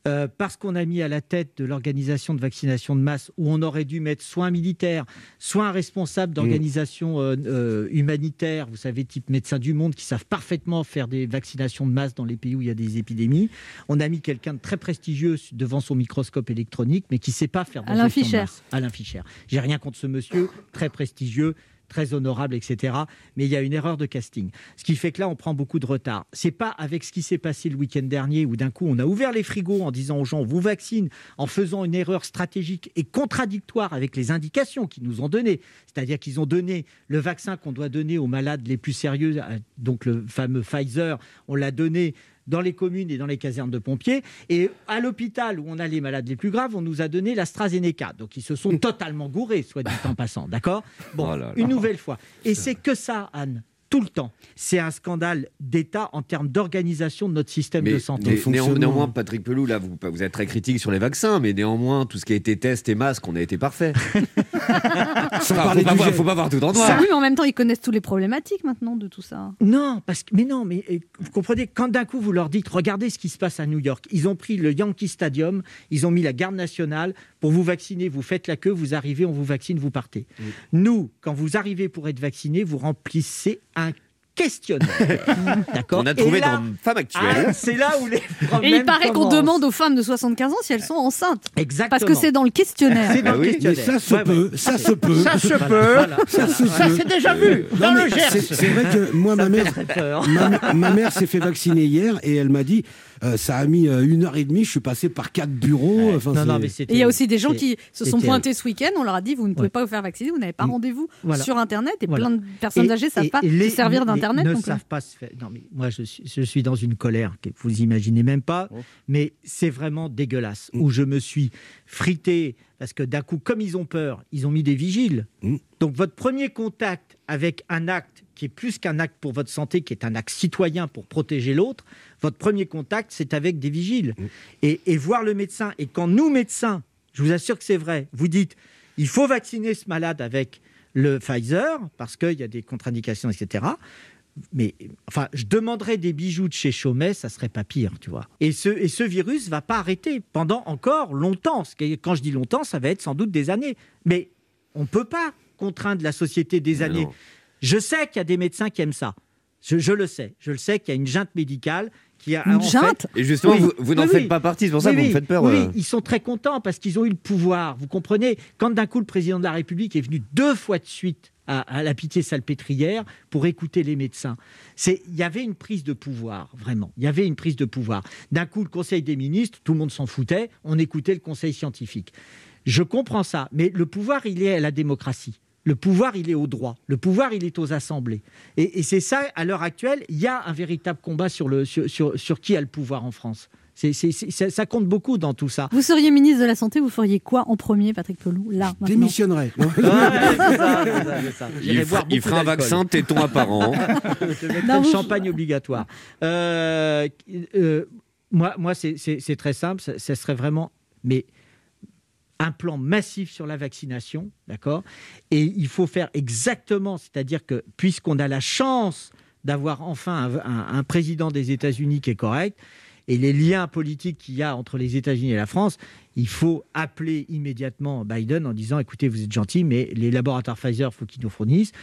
euh, parce qu'on a mis à la tête de l'organisation de vaccination de masse, où on aurait dû mettre soit un militaire, soit un responsable d'organisation euh, euh, humanitaire, vous savez, type Médecins du Monde, qui savent parfaitement faire des vaccinations de masse dans les pays où il y a des épidémies. On a mis quelqu'un de très prestigieux devant son microscope électronique, mais qui ne sait pas faire Alain d'injection de Fischer. masse. Alain Fischer. J'ai rien contre ce monsieur, très prestigieux, très honorable, etc. Mais il y a une erreur de casting. Ce qui fait que là, on prend beaucoup de retard. C'est pas avec ce qui s'est passé le week-end dernier où d'un coup, on a ouvert les frigos en disant aux gens, on vous vaccine, en faisant une erreur stratégique et contradictoire avec les indications qu'ils nous ont données. C'est-à-dire qu'ils ont donné le vaccin qu'on doit donner aux malades les plus sérieux, euh, donc le fameux Pfizer, on l'a donné dans les communes et dans les casernes de pompiers. Et à l'hôpital où on a les malades les plus graves, on nous a donné l'AstraZeneca. Donc ils se sont totalement gourés, soit dit en passant. D'accord? Bon, Oh là là. une nouvelle fois. Et c'est que ça, Anne. Tout le temps. C'est un scandale d'État en termes d'organisation de notre système Mais de santé. fonctionnement. néanmoins, Patrick Pelou, là, vous, vous êtes très critique sur les vaccins, mais néanmoins, tout ce qui a été test et masque, on a été parfait. Sans Enfin, parler faut, pas du voir, gel. faut pas voir tout en noir. Oui, mais en même temps, ils connaissent toutes les problématiques maintenant de tout ça. Non, parce que mais non, mais vous comprenez quand d'un coup vous leur dites regardez ce qui se passe à New York. Ils ont pris le Yankee Stadium, ils ont mis la garde nationale pour vous vacciner. Vous faites la queue, vous arrivez, on vous vaccine, vous partez. Nous, quand vous arrivez pour être vacciné, vous remplissez un questionnaire. D'accord. On a Et trouvé là- dans Femme Actuelle. Ah, c'est là où les Et problèmes il paraît qu'on demande aux femmes de 75 ans si elles sont enceintes. Exactement. Parce que c'est dans le questionnaire. C'est dans Ah le oui, Mais questionnaire. ça se Ouais, peut, ouais. ça se peut. Ça se peut. voilà. Ça se Ça, peut. c'est déjà vu. Non, Dans mais le Gers. c'est vrai que moi, ma mère, ma mère s'est fait vacciner hier et elle m'a dit euh, ça a mis euh, une heure et demie. Je suis passé par quatre bureaux. Enfin, Non, non, c'est- mais c'est Et il y a aussi des gens qui se sont terrible. pointés ce week-end. On leur a dit vous ne pouvez Ouais. pas vous faire vacciner, vous n'avez pas rendez-vous Voilà. sur Internet. Et Voilà. plein de personnes Et- âgées ne savent et- pas et les- se servir d'Internet. Ne non plus. savent pas se faire. Non, mais moi, je suis, je suis dans une colère que vous imaginez même pas. Oh. Mais c'est vraiment dégueulasse. Mm. Où je me suis frité parce que d'un coup, comme ils ont peur, ils ont mis des vigiles. Mm. Donc, votre premier contact avec un acte qui est plus qu'un acte pour votre santé, qui est un acte citoyen pour protéger l'autre, votre premier contact, c'est avec des vigiles. Mm. Et, et voir le médecin. Et quand nous, médecins, je vous assure que c'est vrai, vous dites il faut vacciner ce malade avec le Pfizer parce qu'il y a des contre-indications, etc. Mais enfin, je demanderais des bijoux de chez Chaumet, ça serait pas pire, tu vois. Et ce, et ce virus va pas arrêter pendant encore longtemps. Quand je dis longtemps, ça va être sans doute des années. Mais on peut pas contraint de la société des Mais années. non. Je sais qu'il y a des médecins qui aiment ça. Je, je le sais. Je le sais qu'il y a une junte médicale qui a Une en fait- junte Et justement, Oui. vous, vous n'en Oui, faites oui. pas partie, c'est pour ça Oui, que vous oui. me faites peur. Oui, euh. ils sont très contents parce qu'ils ont eu le pouvoir. Vous comprenez Quand d'un coup le président de la République est venu deux fois de suite à, à la pitié salpêtrière pour écouter les médecins, c'est il y avait une prise de pouvoir vraiment. Il y avait une prise de pouvoir. D'un coup, le Conseil des ministres, tout le monde s'en foutait. On écoutait le Conseil scientifique. Je comprends ça, mais le pouvoir, il est à la démocratie. Le pouvoir, il est au droit. Le pouvoir, il est aux assemblées. Et, et c'est ça, à l'heure actuelle, il y a un véritable combat sur, le, sur, sur, sur qui a le pouvoir en France. C'est, c'est- c'est- ça, ça compte beaucoup dans tout ça. Vous seriez ministre de la Santé, vous feriez quoi en premier, Patrick Pelou Là, maintenant? Démissionnerait. non? Ouais, ça, ça, Il, boire fera, il beaucoup fera un vaccin téton apparent. Je mettrai Non, le vous- champagne obligatoire. Euh, euh, moi, moi c'est- très simple. Ça serait vraiment mais un plan massif sur la vaccination, d'accord? Et il faut faire exactement, c'est-à-dire que puisqu'on a la chance d'avoir enfin un, un- président des États-Unis qui est correct, et les liens politiques qu'il y a entre les États-Unis et la France, il faut appeler immédiatement Biden en disant écoutez, vous êtes gentil, mais les laboratoires Pfizer, il faut qu'ils nous fournissent.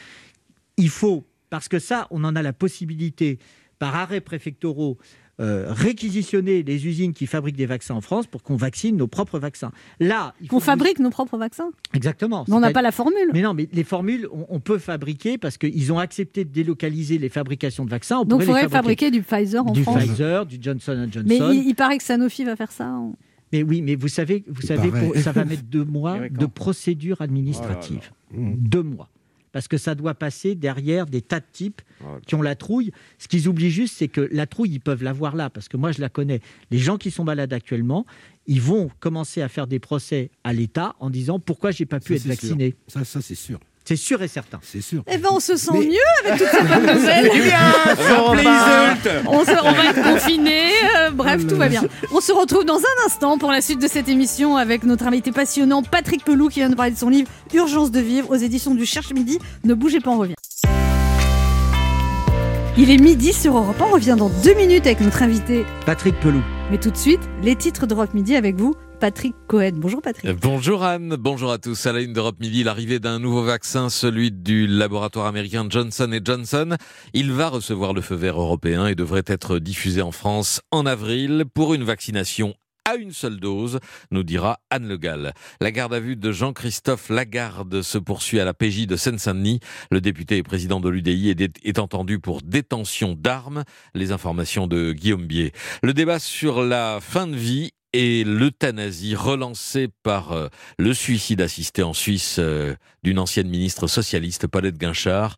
Il faut, parce que ça, on en a la possibilité, par arrêt préfectoraux, euh, réquisitionner les usines qui fabriquent des vaccins en France pour qu'on vaccine nos propres vaccins. Là, Qu'on fabrique nos propres vaccins Exactement. Mais on n'a pas la formule. Mais non, mais les formules, on, on peut fabriquer parce qu'ils ont accepté de délocaliser les fabrications de vaccins. On Donc il faudrait fabriquer du Pfizer en du France. Pfizer, du Johnson Johnson. Mais il, il paraît que Sanofi va faire ça. en- Mais oui, mais vous savez, vous savez, paraît. pour- ça va mettre deux mois de procédure administrative. Mmh. Deux mois. Parce que ça doit passer derrière des tas de types là. qui ont la trouille. Ce qu'ils oublient juste, c'est que la trouille, ils peuvent l'avoir là. Parce que moi, je la connais. Les gens qui sont malades actuellement, ils vont commencer à faire des procès à l'État en disant pourquoi j'ai pas pu Ça, être vacciné? Ça, ça c'est sûr. C'est sûr et certain. C'est sûr. Eh ben, on se sent Mais- mieux avec toutes ces bonnes nouvelles. On, se- on va être confinés. euh, bref, tout va bien. On se retrouve dans un instant pour la suite de cette émission avec notre invité passionnant Patrick Pelou qui vient de parler de son livre Urgence de vivre aux éditions du Cherche Midi. Ne bougez pas, on revient. Il est midi sur Europe 1. On revient dans deux minutes avec notre invité. Patrick Pelou. Mais tout de suite, les titres d'Europe Midi avec vous, Patrick Cohen. Bonjour Patrick. Euh, Bonjour Anne, bonjour à tous. À la une d'Europe Midi, l'arrivée d'un nouveau vaccin, celui du laboratoire américain Johnson Johnson. Il va recevoir le feu vert européen et devrait être diffusé en France en avril pour une vaccination à une seule dose, nous dira Anne Le Gall. La garde à vue de Jean-Christophe Lagarde se poursuit à la PJ de Seine-Saint-Denis. Le député et président de l'UDI est, entendu pour détention d'armes. Les informations de Guillaume Bier. Le débat sur la fin de vie et l'euthanasie relancé par euh, le suicide assisté en Suisse euh, d'une ancienne ministre socialiste, Paulette Guinchard,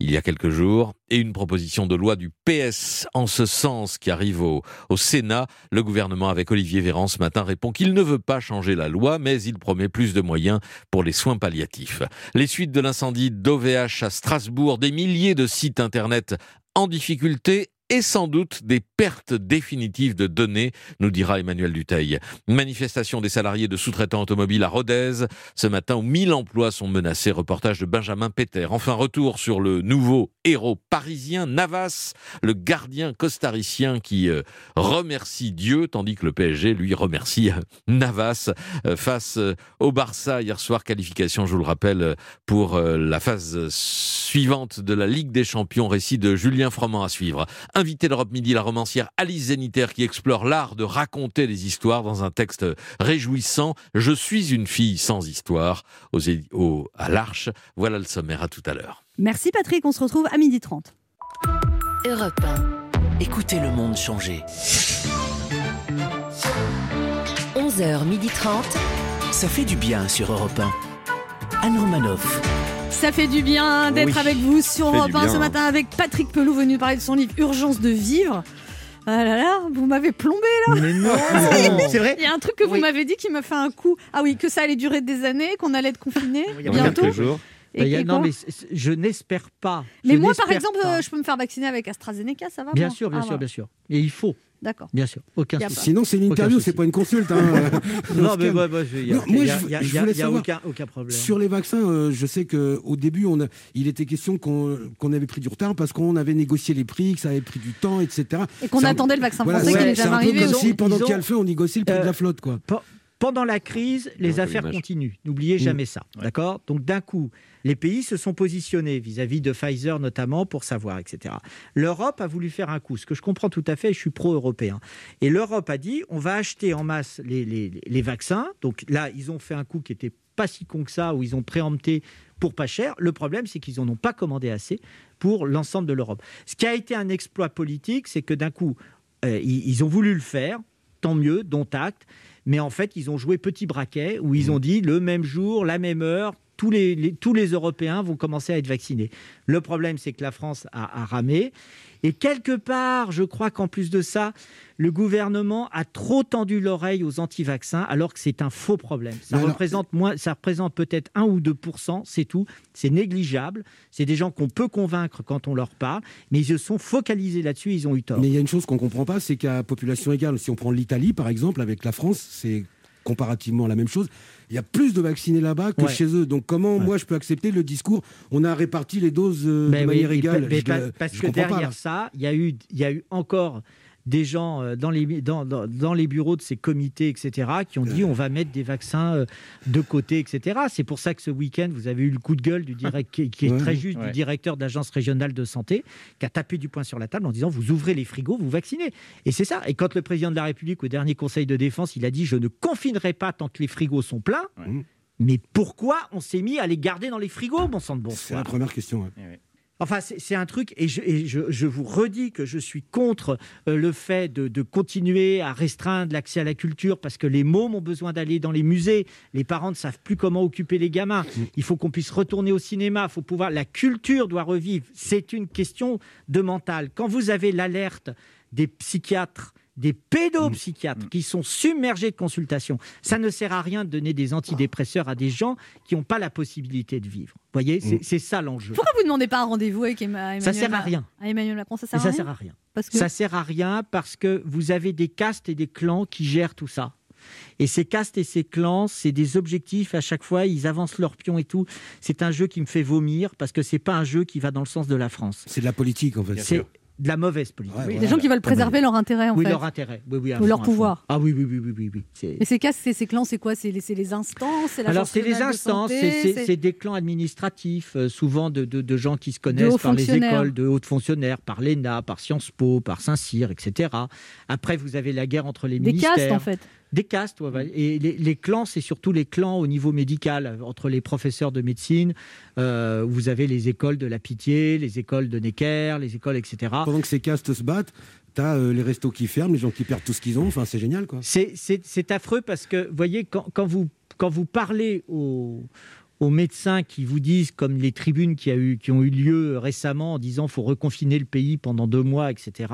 il y a quelques jours, et une proposition de loi du PS en ce sens qui arrive au, au Sénat. Le gouvernement, avec Olivier Véran ce matin, répond qu'il ne veut pas changer la loi, mais il promet plus de moyens pour les soins palliatifs. Les suites de l'incendie d'OVH à Strasbourg, des milliers de sites Internet en difficulté et sans doute des pertes définitives de données, nous dira Emmanuel Duteil. Manifestation des salariés de sous-traitants automobiles à Rodez, ce matin où 1000 emplois sont menacés, reportage de Benjamin Péter. Enfin, retour sur le nouveau héros parisien, Navas, le gardien costaricien qui euh, remercie Dieu, tandis que le PSG, lui, remercie euh, Navas euh, face au Barça hier soir, qualification, je vous le rappelle, pour la phase suivante de la Ligue des Champions, récit de Julien Froment à suivre. Invité d'Europe Midi, la romancière Alice Zéniter qui explore l'art de raconter des histoires dans un texte réjouissant. Je suis une fille sans histoire aux, à l'Arche. Voilà le sommaire, à tout à l'heure. Merci Patrick, on se retrouve à midi 30. Europe Écoutez le monde changer. 11h, midi 30. Ça fait du bien sur Europe 1. Anne Romanoff. Ça fait du bien d'être Oui, avec vous sur Europe du 1 bien, ce matin avec Patrick Pelou venu parler de son livre Urgence de vivre. Ah là là, vous m'avez plombé là. Mais non C'est vrai Il y a un truc que vous Oui. m'avez dit qui m'a fait un coup. Ah oui, que ça allait durer des années, qu'on allait être confiné Il y a bientôt. jours. Et- y a- non, mais je n'espère pas. Mais moi, par exemple, pas. euh, je peux me faire vacciner avec AstraZeneca, ça va Bien moi sûr, bien Ah, sûr, voilà. bien sûr. Et il faut, D'accord. bien sûr. Aucun a. Sinon, c'est une interview, c'est pas une consulte. hein. Non, mais moi, il y a- aucun, aucun problème. Sur les vaccins, euh, je sais qu'au début, on a- il était question qu'on avait pris du retard parce qu'on avait négocié les prix, que ça avait pris du temps, etc. Et qu'on un- attendait le vaccin Voilà, français qui n'est c'est jamais un peu arrivé. comme Ils ont- si pendant qu'il y a le feu, on négocie le prix euh, de la flotte. Quoi. Pe- Pendant la crise, les affaires continuent. N'oubliez Mm. jamais ça. D'accord? Donc d'un coup, les pays se sont positionnés vis-à-vis de Pfizer notamment pour savoir, etc. L'Europe a voulu faire un coup, ce que je comprends tout à fait, je suis pro-européen. Et l'Europe a dit, on va acheter en masse les, les- les vaccins. Donc là, ils ont fait un coup qui était pas si con que ça, où ils ont préempté pour pas cher. Le problème, c'est qu'ils n'en ont pas commandé assez pour l'ensemble de l'Europe. Ce qui a été un exploit politique, c'est que d'un coup, euh, ils, ils ont voulu le faire, tant mieux, dont acte, mais en fait, ils ont joué petit braquet, où ils ont dit le même jour, la même heure, tous les, les- tous les Européens vont commencer à être vaccinés. Le problème, c'est que la France a, a ramé. Et quelque part, je crois qu'en plus de ça, le gouvernement a trop tendu l'oreille aux anti-vaccins, alors que c'est un faux problème. Ça Mais alors- représente, moins, ça représente peut-être 1 ou 2% c'est tout. C'est négligeable. C'est des gens qu'on peut convaincre quand on leur parle, mais ils se sont focalisés là-dessus, ils ont eu tort. Mais il y a une chose qu'on comprend pas, c'est qu'à population égale, si on prend l'Italie par exemple, avec la France, c'est comparativement la même chose. Il y a plus de vaccinés là-bas que Ouais. chez eux. Donc comment moi je peux accepter le discours On a réparti les doses euh, Ben de oui, manière égale. pa- mais Je- pa- parce je que pas, derrière ça, il y, a eu, il y a eu encore des gens euh, dans les, dans, dans- dans les bureaux de ces comités, etc., qui ont dit on va mettre des vaccins euh, de côté, etc. C'est pour ça que ce week-end, vous avez eu le coup de gueule du direct, qui, qui est très juste Ouais. du directeur d'agence régionale de santé, qui a tapé du poing sur la table en disant vous ouvrez les frigos, vous vaccinez. Et c'est ça. Et quand le président de la République, au dernier conseil de défense, il a dit je ne confinerai pas tant que les frigos sont pleins. Mais pourquoi on s'est mis à les garder dans les frigos, bon sang de bon C'est la première question. Eh ouais. Enfin, c'est un truc, et, je, et je- je vous redis que je suis contre euh, le fait de, de continuer à restreindre l'accès à la culture parce que les mômes ont besoin d'aller dans les musées. Les parents ne savent plus comment occuper les gamins. Il faut qu'on puisse retourner au cinéma. Faut pouvoir. La culture doit revivre. C'est une question de mental. Quand vous avez l'alerte des psychiatres des pédopsychiatres qui sont submergés de consultations. Ça ne sert à rien de donner des antidépresseurs à des gens qui n'ont pas la possibilité de vivre. Vous voyez, c'est c'est ça l'enjeu. Pourquoi vous ne demandez pas un rendez-vous avec Emma- Emmanuel Ça sert à rien. à Emmanuel Macron, ça sert à ça rien sert à rien. Parce que Ça sert à rien parce que vous avez des castes et des clans qui gèrent tout ça. Et ces castes et ces clans, c'est des objectifs à chaque fois, ils avancent leurs pions et tout. C'est un jeu qui me fait vomir parce que c'est pas un jeu qui va dans le sens de la France. C'est de la politique en fait. De la mauvaise politique. Oui, des gens qui veulent préserver leur intérêt en oui, fait. leur intérêt. Oui, oui, Ou leur pouvoir. Ah oui, oui, oui, oui, oui. Et ces cas, ces, ces clans, c'est quoi? C'est les, c'est les instances c'est Alors, c'est les instances, c'est- des clans administratifs, euh, souvent de, de- de gens qui se connaissent par les écoles, de hauts fonctionnaires, par l'ENA, par Sciences Po, par Saint-Cyr, etc. Après, vous avez la guerre entre les Des ministères. castes, en fait. Des castes, ouais, ouais. Et les, les clans, c'est surtout les clans au niveau médical, euh, entre les professeurs de médecine. euh, vous avez les écoles de la pitié, les écoles de Necker, les écoles, etc. Pendant que ces castes se battent, t'as euh, les restos qui ferment, les gens qui perdent tout ce qu'ils ont. Enfin, c'est génial quoi. C'est- affreux parce que, vous voyez, quand, quand vous, quand vous parlez aux, aux médecins qui vous disent, comme les tribunes qui, a eu, qui ont eu lieu récemment en disant faut reconfiner le pays pendant deux mois, etc.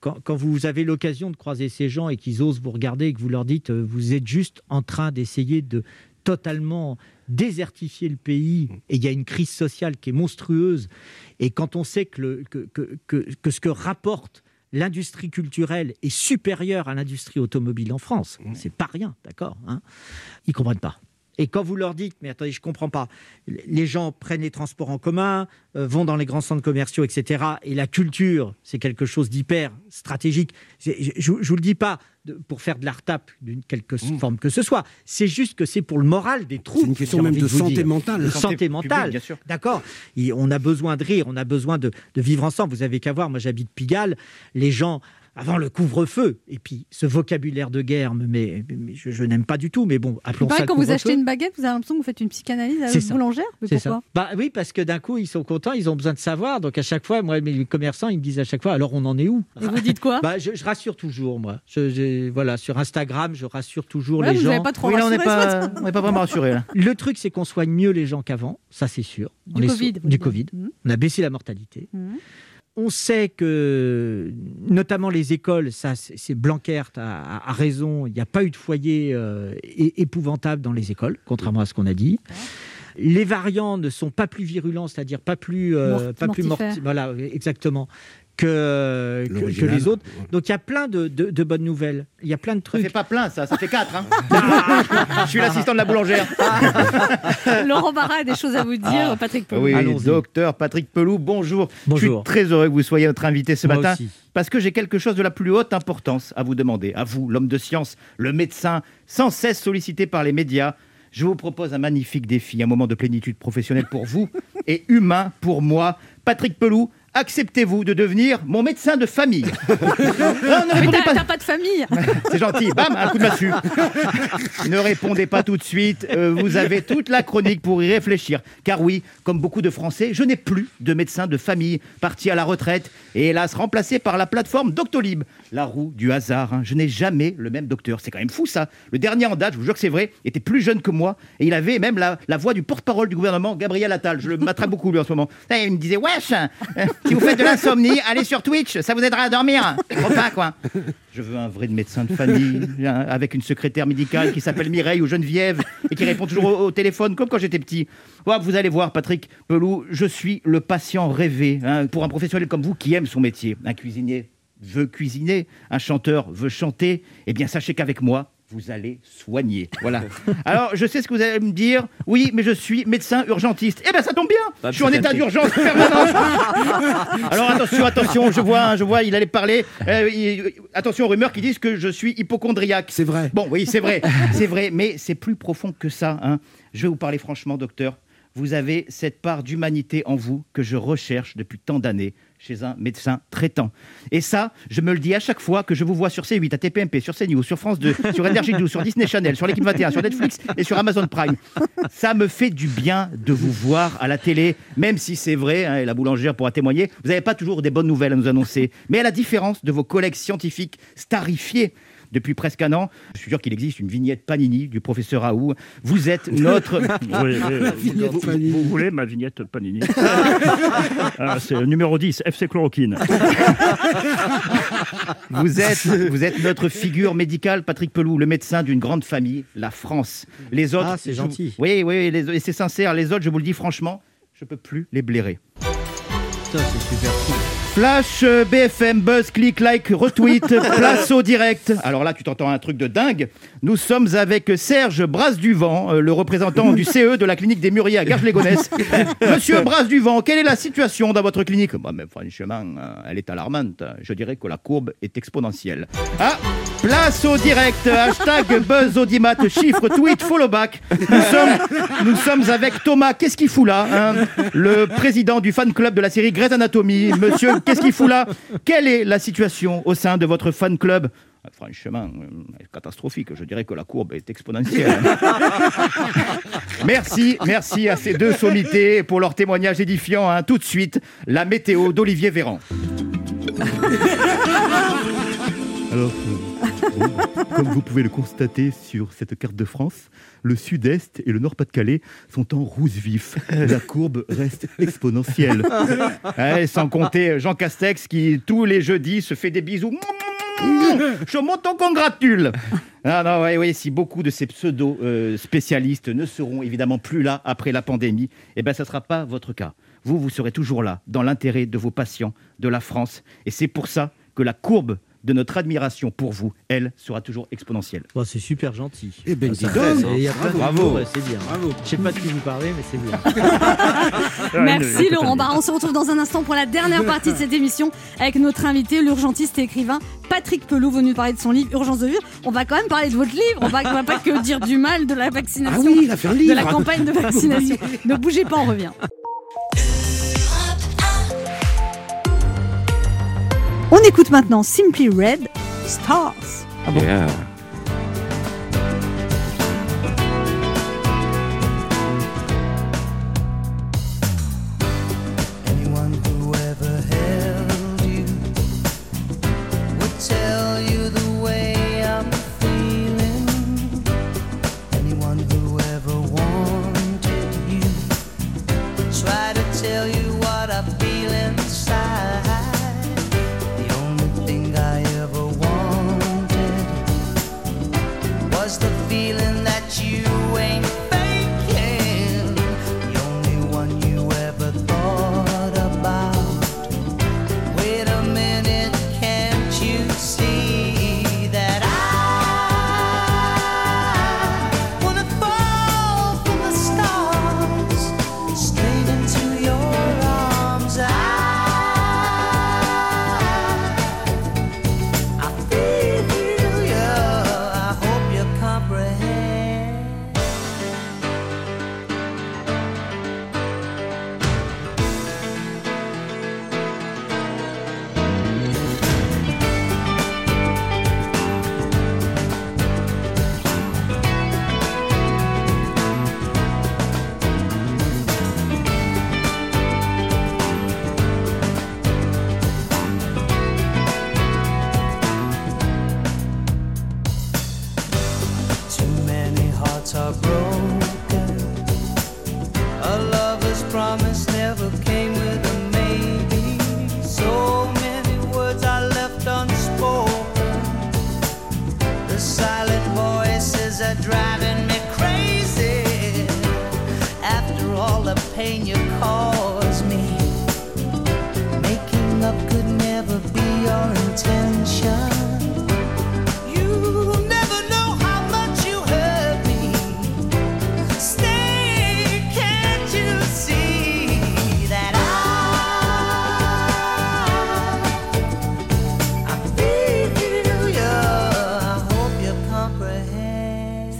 Quand, quand vous avez l'occasion de croiser ces gens et qu'ils osent vous regarder et que vous leur dites euh, vous êtes juste en train d'essayer de totalement désertifier le pays et il y a une crise sociale qui est monstrueuse. Et quand on sait que, le- que, que- que- que ce que rapporte l'industrie culturelle est supérieure à l'industrie automobile en France, c'est pas rien, d'accord hein? Ils comprennent pas. Et quand vous leur dites, mais attendez, je comprends pas, les gens prennent les transports en commun, euh, vont dans les grands centres commerciaux, etc. Et la culture, c'est quelque chose d'hyper stratégique. C'est- Je, je vous le dis pas pour faire de la retape d'une quelque forme que ce soit. C'est juste que c'est pour le moral des troupes. une question même de santé dire. mentale. De Santé mentale, bien sûr. D'accord. On a besoin de rire, on a besoin de, de vivre ensemble. Vous avez qu'à voir, moi j'habite Pigalle, les gens avant le couvre-feu, et puis ce vocabulaire de guerre, mais, mais je, je n'aime pas du tout, mais bon, appelons ça le que quand vous achetez une baguette, vous avez l'impression que vous faites une psychanalyse à ça. boulangère Mais C'est pourquoi? Ça. Bah oui, parce que d'un coup, ils sont contents, ils ont besoin de savoir. Donc à chaque fois, moi, mes commerçants, ils me disent à chaque fois, alors on en est où? Et vous dites quoi? Bah, je, je rassure toujours, moi. Je, je- voilà, sur Instagram, je rassure toujours Ouais, les vous gens. pas trop Oui, là, on n'est pas- matin. on n'est pas vraiment rassuré, là. Le truc, c'est qu'on soigne mieux les gens qu'avant, ça c'est sûr. Du On est Covid, Du. Covid. Mhm. On a baissé la mortalité. Mhm. On sait que, notamment les écoles, ça, c'est c'est Blanquer a, raison. Il n'y a pas eu de foyer euh, épouvantable dans les écoles, contrairement à ce qu'on a dit. Les variants ne sont pas plus virulents, c'est-à-dire pas plus, euh, Mort- pas plus mortifères. morti- Voilà, exactement. Que, que- que L'original. les autres. Donc il y a plein de, de- de bonnes nouvelles. Il y a plein de Ça trucs. fait pas plein, ça, ça fait 4. Je suis l'assistant de la boulangère. Laurent Barra a des choses à vous dire, Patrick Pelou. Oui, docteur Patrick Pelou, bonjour. Bonjour. Je suis très heureux que vous soyez notre invité ce Moi matin. aussi. Parce que j'ai quelque chose de la plus haute importance à vous demander. À vous, l'homme de science, le médecin, sans cesse sollicité par les médias. Je vous propose un magnifique défi, un moment de plénitude professionnelle pour vous et humain pour moi. Patrick Pelou, acceptez-vous de devenir mon médecin de famille Non, ne Mais répondez t'as pas. t'as pas de famille? C'est gentil. Bam, un coup de massue. ne répondez pas tout de suite. Euh, vous avez toute la chronique pour y réfléchir. Car oui, comme beaucoup de Français, je n'ai plus de médecin de famille parti à la retraite et hélas remplacé par la plateforme Doctolib. La roue du hasard. hein. Je n'ai jamais le même docteur. C'est quand même fou ça. Le dernier en date, je vous jure que c'est vrai, était plus jeune que moi et il avait même la, la voix du porte-parole du gouvernement, Gabriel Attal. Je le m'attrape beaucoup lui en ce moment. Et il me disait Wesh, si vous faites de l'insomnie, allez sur Twitch, ça vous aidera à dormir. Trop pas quoi. Je veux un vrai médecin de famille, hein, avec une secrétaire médicale qui s'appelle Mireille ou Geneviève et qui répond toujours au, téléphone comme quand j'étais petit. Ouais, vous allez voir, Patrick Pelou, je suis le patient rêvé hein, pour un professionnel comme vous qui aime son métier. Un cuisinier veut cuisiner, un chanteur veut chanter. Eh bien, sachez qu'avec moi, vous allez soigner. Voilà. Alors, je sais ce que vous allez me dire. Oui, mais je suis médecin urgentiste. Eh bien, ça tombe bien. Je suis en état d'urgence permanente. Alors attention, attention, je vois, hein, je vois, il allait parler. Euh, il- attention aux rumeurs qui disent que je suis hypochondriaque. C'est vrai. Bon, oui, c'est vrai, c'est vrai, mais c'est plus profond que ça. hein. Je vais vous parler franchement, docteur. Vous avez cette part d'humanité en vous que je recherche depuis tant d'années chez un médecin traitant. Et ça, je me le dis à chaque fois que je vous vois sur C8, à TPMP, sur CNews, sur France 2, sur NRJ12, sur Disney Channel, sur l'équipe 21, sur Netflix et sur Amazon Prime. Ça me fait du bien de vous voir à la télé, même si c'est vrai, hein, et la boulangère pourra témoigner, vous n'avez pas toujours des bonnes nouvelles à nous annoncer. Mais à la différence de vos collègues scientifiques starifiés, depuis presque un an. Je suis sûr qu'il existe une vignette Panini du professeur Raoult. Vous êtes notre... Oui, oui, vignette vous, Panini. vous voulez ma vignette Panini Ah, C'est le numéro 10, FC Chloroquine. Vous êtes, vous êtes notre figure médicale, Patrick Pelou, le médecin d'une grande famille, la France. Les autres, Ah, c'est gentil. Oui, oui, les- et c'est sincère. Les autres, je vous le dis franchement, je peux plus les blairer. Ça, c'est super cool. Flash, euh, BFM, buzz, click, like, retweet, place au direct. Alors là, tu t'entends un truc de dingue. Nous sommes avec Serge Brasse-Duvent, euh, le représentant du CE de la clinique des Mûriers à Garges-les-Gonesse. Monsieur Brasse-Duvent, quelle est la situation dans votre clinique? Bah, mais Franchement, euh, elle est alarmante. Je dirais que la courbe est exponentielle. Ah, place au direct. Hashtag buzz audimat, chiffre, tweet, follow back. Nous sommes, nous sommes avec Thomas. Qu'est-ce qu'il fout là hein? Le président du fan club de la série Grey's Anatomy. Monsieur, qu'est-ce qu'il fout là? Quelle est la situation au sein de votre fan club? Ah, Franchement, euh, catastrophique. Je dirais que la courbe est exponentielle. merci, merci à ces deux sommités pour leur témoignage édifiant. hein. Tout de suite, la météo d'Olivier Véran. Alors, comme vous pouvez le constater sur cette carte de France, le sud-est et le nord-pas-de-Calais sont en rouge vif. La courbe reste exponentielle. Ouais, sans compter Jean Castex qui, tous les jeudis, se fait des bisous. Je m'en congratule. Ah non, ouais, ouais, si beaucoup de ces pseudo-spécialistes ne seront évidemment plus là après la pandémie, eh ben, ça ne sera pas votre cas. Vous, vous serez toujours là, dans l'intérêt de vos patients, de la France. Et c'est pour ça que la courbe de notre admiration pour vous, elle, sera toujours exponentielle. Bon, c'est super gentil. Eh ben, Ça, dis c'est- donc. c'est- Il y a plein de Bravo. c'est bien. Bravo. Je sais pas de qui vous parlez, mais c'est bien. Merci Laurent Barra. On se retrouve dans un instant pour la dernière partie de cette émission avec notre invité, l'urgentiste et écrivain Patrick Pelou, venu parler de son livre Urgence de vivre. On va quand même parler de votre livre. On va, on va pas que dire du mal de la Ah vaccination, oui, il a fait un livre. de la campagne de vaccination. ne bougez pas, on revient. On écoute maintenant Simply Red Stars. Yeah.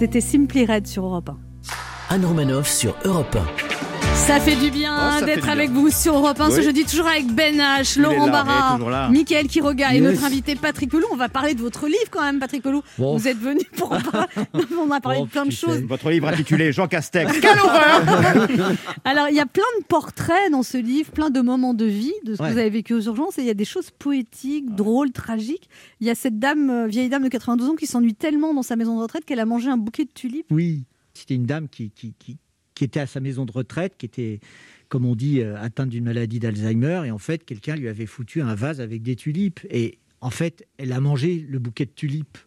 C'était Simply Red sur Europe 1. Anne Romanoff sur Europe 1. Ça fait du bien Oh, d'être avec bien. vous sur Europe 1 ce jeudi, toujours avec Ben H, Laurent Barra. Mickaël Quiroga et notre invité Patrick Pelou. On va parler de votre livre quand même, Patrick Pelou. Bon. Vous êtes venu pour en parler. On a parlé de plein de choses. Votre livre intitulé Jean Castex. Quelle horreur Alors, il y a plein de portraits dans ce livre, plein de moments de vie, de ce que vous avez vécu aux urgences. Et il y a des choses poétiques, drôles, tragiques. Il y a cette dame, euh, vieille dame de 92 ans, qui s'ennuie tellement dans sa maison de retraite qu'elle a mangé un bouquet de tulipes. Oui, c'était une dame qui, qui, qui, qui était à sa maison de retraite, qui était, comme on dit, euh, atteinte d'une maladie d'Alzheimer. Et en fait, quelqu'un lui avait foutu un vase avec des tulipes. Et en fait, elle a mangé le bouquet de tulipes.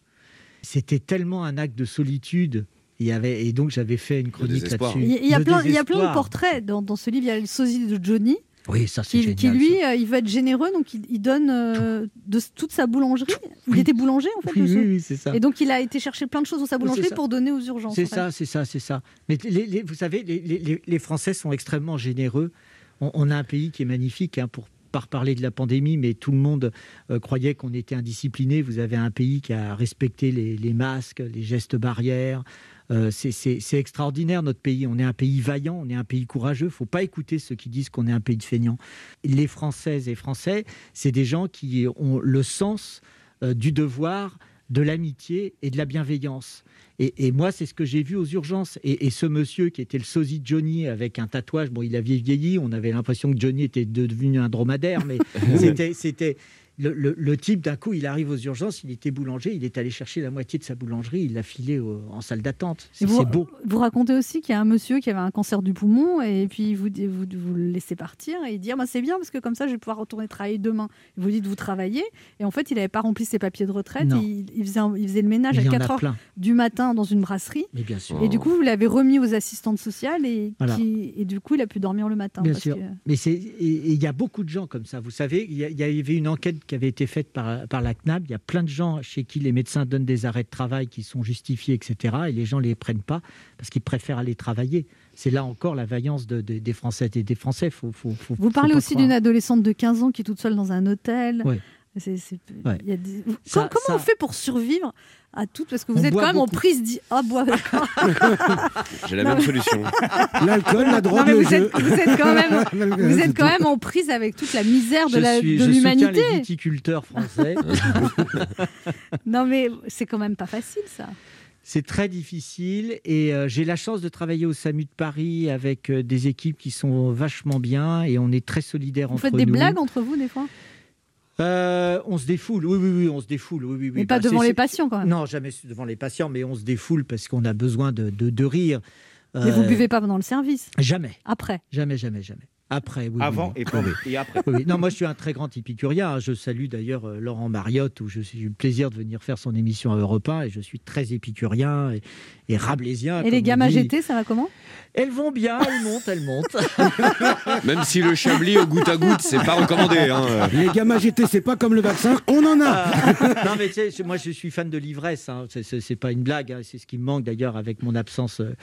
C'était tellement un acte de solitude. Il y avait, et donc, j'avais fait une chronique là-dessus. Il y a- il y, a Le plein, il y a plein de portraits dans, dans ce livre. Il y a le sosie de Johnny. Oui, ça, c'est Qui, génial. qui, lui, euh, il veut être généreux, donc il, il donne euh, de toute sa boulangerie. Il était boulanger en fait. Oui, oui, c'est ça. Et donc il a été chercher plein de choses dans sa boulangerie pour donner aux urgences. C'est ça, c'est ça, c'est ça. Mais les- les- vous savez, les, Français sont extrêmement généreux. On, on a un pays qui est magnifique, hein, pour pas reparler de la pandémie, mais tout le monde euh, croyait qu'on était indiscipliné. Vous avez un pays qui a respecté les, les masques, les gestes barrières. Euh, c'est- extraordinaire notre pays. On est un pays vaillant, on est un pays courageux. Il faut pas écouter ceux qui disent qu'on est un pays de feignants. Les Françaises et Français, c'est des gens qui ont le sens euh, du devoir, de l'amitié et de la bienveillance. Et, et moi, c'est ce que j'ai vu aux urgences. Et, et ce monsieur qui était le sosie de Johnny avec un tatouage, bon, il avait vieilli, on avait l'impression que Johnny était devenu un dromadaire, mais c'était, c'était le, le- le type, d'un coup, il arrive aux urgences, il était boulanger, il est allé chercher la moitié de sa boulangerie, il l'a filé au- en salle d'attente. C'est, beau. Vous racontez aussi qu'il y a un monsieur qui avait un cancer du poumon et puis vous, vous, vous le laissez partir et il dit Ah, bah, c'est bien parce que comme ça je vais pouvoir retourner travailler demain. Vous dites vous travaillez et en fait il n'avait pas rempli ses papiers de retraite. Il, il faisait, un- il faisait le ménage à en a 4 heures plein. du matin dans une brasserie. Mais bien sûr. Et du coup vous l'avez remis aux assistantes sociales et, Voilà. qui- et du coup il a pu dormir le matin. Bien parce sûr. que- Mais il y a beaucoup de gens comme ça. Vous savez, il y, a- il y avait une enquête qui avait été faite par, par la CNAB. Il y a plein de gens chez qui les médecins donnent des arrêts de travail qui sont justifiés, etc. Et les gens les prennent pas parce qu'ils préfèrent aller travailler. C'est là encore la vaillance de- de- des Françaises et des Français. Faut, faut- faut- Vous parlez aussi d'une adolescente de 15 ans qui est toute seule dans un hôtel. Ouais. C'est- c'est- Ouais. il y a des- Ça- comment ça- on fait pour survivre à tout Parce que vous On êtes quand même en beaucoup. prise. d'y- Ah, bois, d'accord. J'ai la Non, même mais- solution. L'alcool, la drogue, Non, mais vous, êtes, vous êtes quand même, vous êtes quand même en prise avec toute la misère de Je, la- suis, de je soutiens l'humanité. les viticulteurs français. Non, mais c'est quand même pas facile, ça. C'est très difficile et euh, j'ai la chance de travailler au SAMU de Paris avec euh, des équipes qui sont vachement bien et on est très solidaires Vous entre faites des nous. blagues entre vous, des fois? Euh, on se défoule, oui, oui, oui, on se défoule, oui, oui, oui. Mais pas Bah, devant les patients, quand même. Non, jamais devant les patients, mais on se défoule parce qu'on a besoin de, de, de rire. Mais vous Euh, buvez pas pendant le service? Jamais, Après? Jamais, jamais, jamais. Après, oui. Avant oui. et pendant. Et après. Oui, oui. Non, moi je suis un très grand épicurien. hein. Je salue d'ailleurs euh, Laurent Mariotte, où je suis- j'ai eu le plaisir de venir faire son émission à Europe 1, et je suis très épicurien et, et rabelaisien. Et les gammes. AGT, ça va comment? Elles vont bien, elles montent, elles montent. Même si le chablis au goutte à goutte, c'est pas recommandé. hein. Les gamins GT, c'est pas comme le vaccin, on en a. non, mais tu sais, moi je suis fan de l'ivresse. Hein. C'est- pas une blague. hein. C'est ce qui me manque d'ailleurs avec mon absence, euh, euh,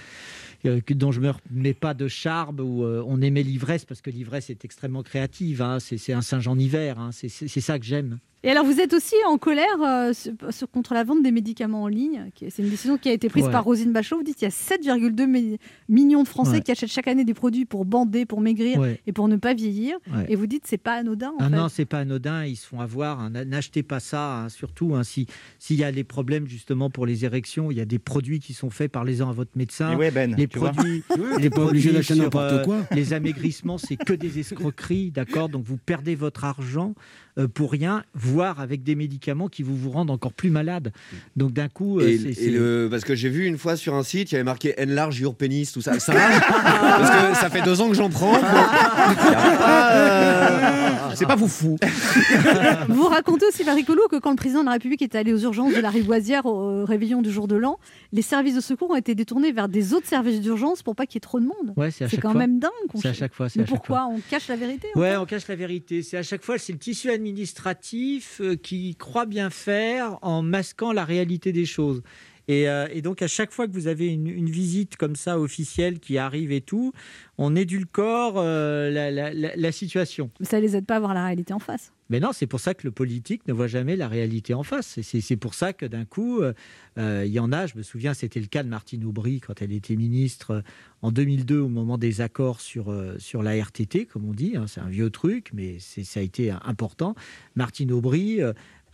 dont je me remets pas de charme. Où euh, on aimait l'ivresse parce que l'ivresse est extrêmement créative. hein. C'est un singe en hiver. hein. C'est ça que j'aime. Et alors, vous êtes aussi en colère euh, sur- contre la vente des médicaments en ligne. C'est une décision qui a été prise Ouais. par Rosine Bachelot. Vous dites qu'il y a 7,2 mi- millions de Français Ouais. qui achètent chaque année des produits pour bander, pour maigrir Ouais. et pour ne pas vieillir. Ouais. Et vous dites c'est pas anodin. En Ah fait. non, c'est pas anodin, ils se font avoir. hein. N'achetez pas ça, hein. surtout hein, si s'il y a des problèmes justement pour les érections, il y a des produits qui sont faits, parlez-en à votre médecin. Ouais, Ben, les produits, les pas obligé produits d'acheter sur, n'importe euh, quoi. Les amaigrissements, c'est que des escroqueries, d'accord? Donc vous perdez votre argent. Euh, pour rien, voire avec des médicaments qui vous vous rendent encore plus malade. Donc d'un coup, euh, Et, c'est- et c'est- le, parce que j'ai vu une fois sur un site, il y avait marqué enlarge your penis, tout ça. Ça marche Parce que ça fait deux ans que j'en prends. donc, y a pas, euh, C'est pas vous fou. Vous racontez aussi, Maricolo, que quand le président de la République était allé aux urgences de la Rivoisière au euh, réveillon du jour de l'an, les services de secours ont été détournés vers des autres services d'urgence pour pas qu'il y ait trop de monde. Ouais, c'est à chaque quand fois. même dingue. qu'on- C'est à chaque fois. c'est Mais à chaque pourquoi on cache la vérité Ouais, on cache la vérité. C'est à chaque fois, c'est le tissu administratif euh, qui croit bien faire en masquant la réalité des choses. Et, euh, et donc, à chaque fois que vous avez une, une visite comme ça officielle qui arrive et tout, on édulcore euh, la, la- la- la situation. Mais ça les aide pas à voir la réalité en face. Mais non, c'est pour ça que le politique ne voit jamais la réalité en face. C'est pour ça que d'un coup, euh, il y en a, je me souviens, c'était le cas de Martine Aubry quand elle était ministre en 2002 au moment des accords sur, sur la RTT, comme on dit. hein, c'est un vieux truc, mais ça a été important. Martine Aubry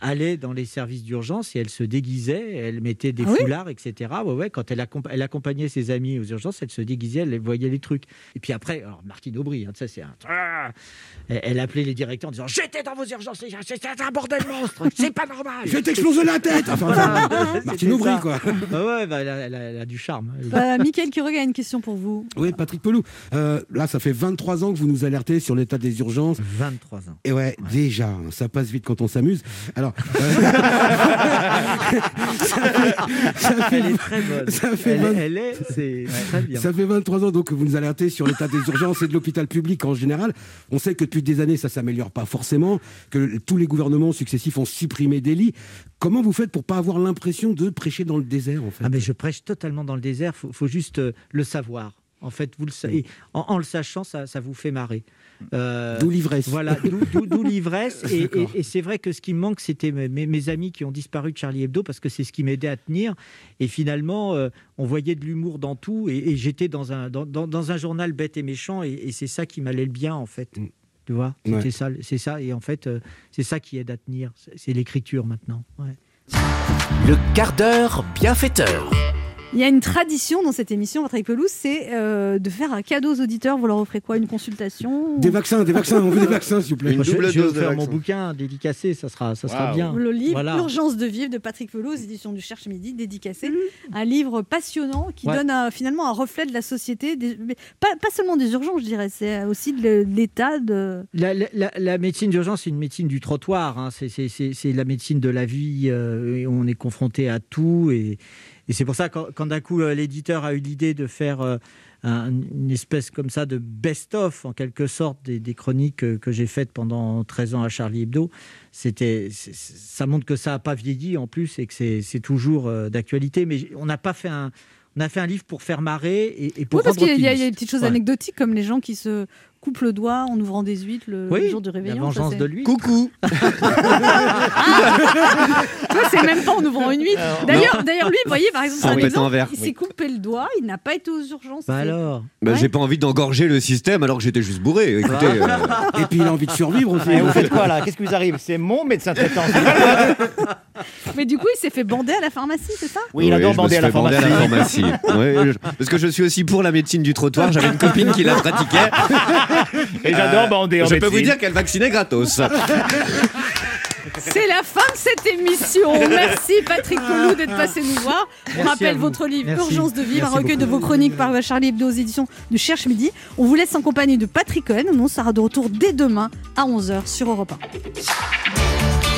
allait dans les services d'urgence et elle se déguisait, elle mettait des Ah oui foulards, etc. Ouais, ouais, quand elle, accomp- elle accompagnait ses amis aux urgences, elle se déguisait, elle voyait les trucs. Et puis après, alors Martine Aubry, hein, ça c'est un... Elle, elle appelait les directeurs en disant J'étais dans vos urgences, c'est c'est un bordel monstre, c'est pas normal. Je vais t'exploser la tête Enfin, enfin, C'était Martine Aubry, ça. quoi. Ah ouais, bah, elle, a, elle a- elle a du charme. Euh, Mickaël Quiroga a une question pour vous. Oui, Patrick Pelou. Euh, là, ça fait 23 ans que vous nous alertez sur l'état des urgences. 23 ans. Et ouais, déjà, hein, ça passe vite quand on s'amuse. Alors, ça fait, ça fait- Elle est très bonne. ça fait elle, 20 elle est, c'est très bien. Ça fait 23 ans donc que vous nous alertez sur l'état des urgences et de l'hôpital public en général. On sait que depuis des années, ça s'améliore pas forcément, que tous les gouvernements successifs ont supprimé des lits. Comment vous faites pour pas avoir l'impression de prêcher dans le désert en fait? Ah mais je prêche totalement dans le désert, faut, faut juste euh, le savoir. En fait, vous le savez, en, en le sachant, ça, ça vous fait marrer. Euh, D'où l'ivresse. Voilà, d'où- l'ivresse. Et, et- D'accord. et c'est vrai que ce qui me manque, c'était mes, amis qui ont disparu de Charlie Hebdo parce que c'est ce qui m'aidait à tenir. Et finalement, euh, on voyait de l'humour dans tout. Et, et j'étais dans un, dans, dans- dans un journal bête et méchant. Et, et c'est ça qui m'allait le bien, en fait. Tu vois? Ouais. C'était ça, c'est ça. Et en fait, euh, c'est ça qui aide à tenir. C'est- C'est l'écriture maintenant. Ouais. Le quart d'heure bienfaiteur. Il y a une tradition dans cette émission, Patrick Pelouse, c'est euh, de faire un cadeau aux auditeurs. Vous leur offrez quoi? Une consultation Des vaccins, des vaccins, on veut des vaccins s'il vous plaît. Moi, je, je vais faire mon bouquin dédicacé, ça sera, ça sera bien. Le livre Voilà. Urgence de vivre de Patrick Pelouse, édition du Cherche Midi, dédicacé. Un livre passionnant qui Ouais. donne un- finalement un reflet de la société, des- mais pas, pas seulement des urgences, je dirais, c'est aussi de l'état de. La, la- la- la médecine d'urgence, c'est une médecine du trottoir. hein. C'est- la médecine de la vie. euh, et on est confronté à tout. Et, et c'est pour ça, quand, quand d'un coup, euh, l'éditeur a eu l'idée de faire euh, un- une espèce comme ça de best-of, en quelque sorte, des, des chroniques que j'ai faites pendant 13 ans à Charlie Hebdo, c'était, ça montre que ça n'a pas vieilli en plus et que c'est toujours euh, d'actualité. Mais on n'a pas fait un. On a fait un livre pour faire marrer et, et pour Oui, parce qu'il y, a- y des petites choses Ouais. anecdotiques comme les gens qui se coupent le doigt en ouvrant des huîtres le, Oui, le jour du la réveillon. vengeance ça, de lui. Coucou Toi, c'est même pas en ouvrant une huître. D'ailleurs, d'ailleurs, lui, vous voyez, par exemple, un exemple, il oui. s'est coupé le doigt, il n'a pas été aux urgences. Bah alors Bah, Ouais. J'ai pas envie d'engorger le système alors que j'étais juste bourré. Écoutez, euh, Et puis il a envie de survivre aussi. Et vous faites quoi là? Qu'est-ce qui vous arrive? C'est mon médecin traitant. Mais du coup, il s'est fait bander à la pharmacie, c'est ça? Oui, il adore me bander à la pharmacie. pharmacie. Ouais, je- parce que je suis aussi pour la médecine du trottoir. J'avais une copine qui la pratiquait. Et j'adore bander en Je peux médecine. vous dire qu'elle vaccinait gratos. C'est la fin de cette émission. Merci Patrick Pelou d'être passé nous voir. On Merci à rappelle vous. votre livre Merci. Urgence de vivre, Merci un recueil de vos chroniques par Charlie Hebdo aux éditions de Cherche Midi. On vous laisse en compagnie de Patrick Cohen. On sera de retour dès demain à 11h sur Europe 1.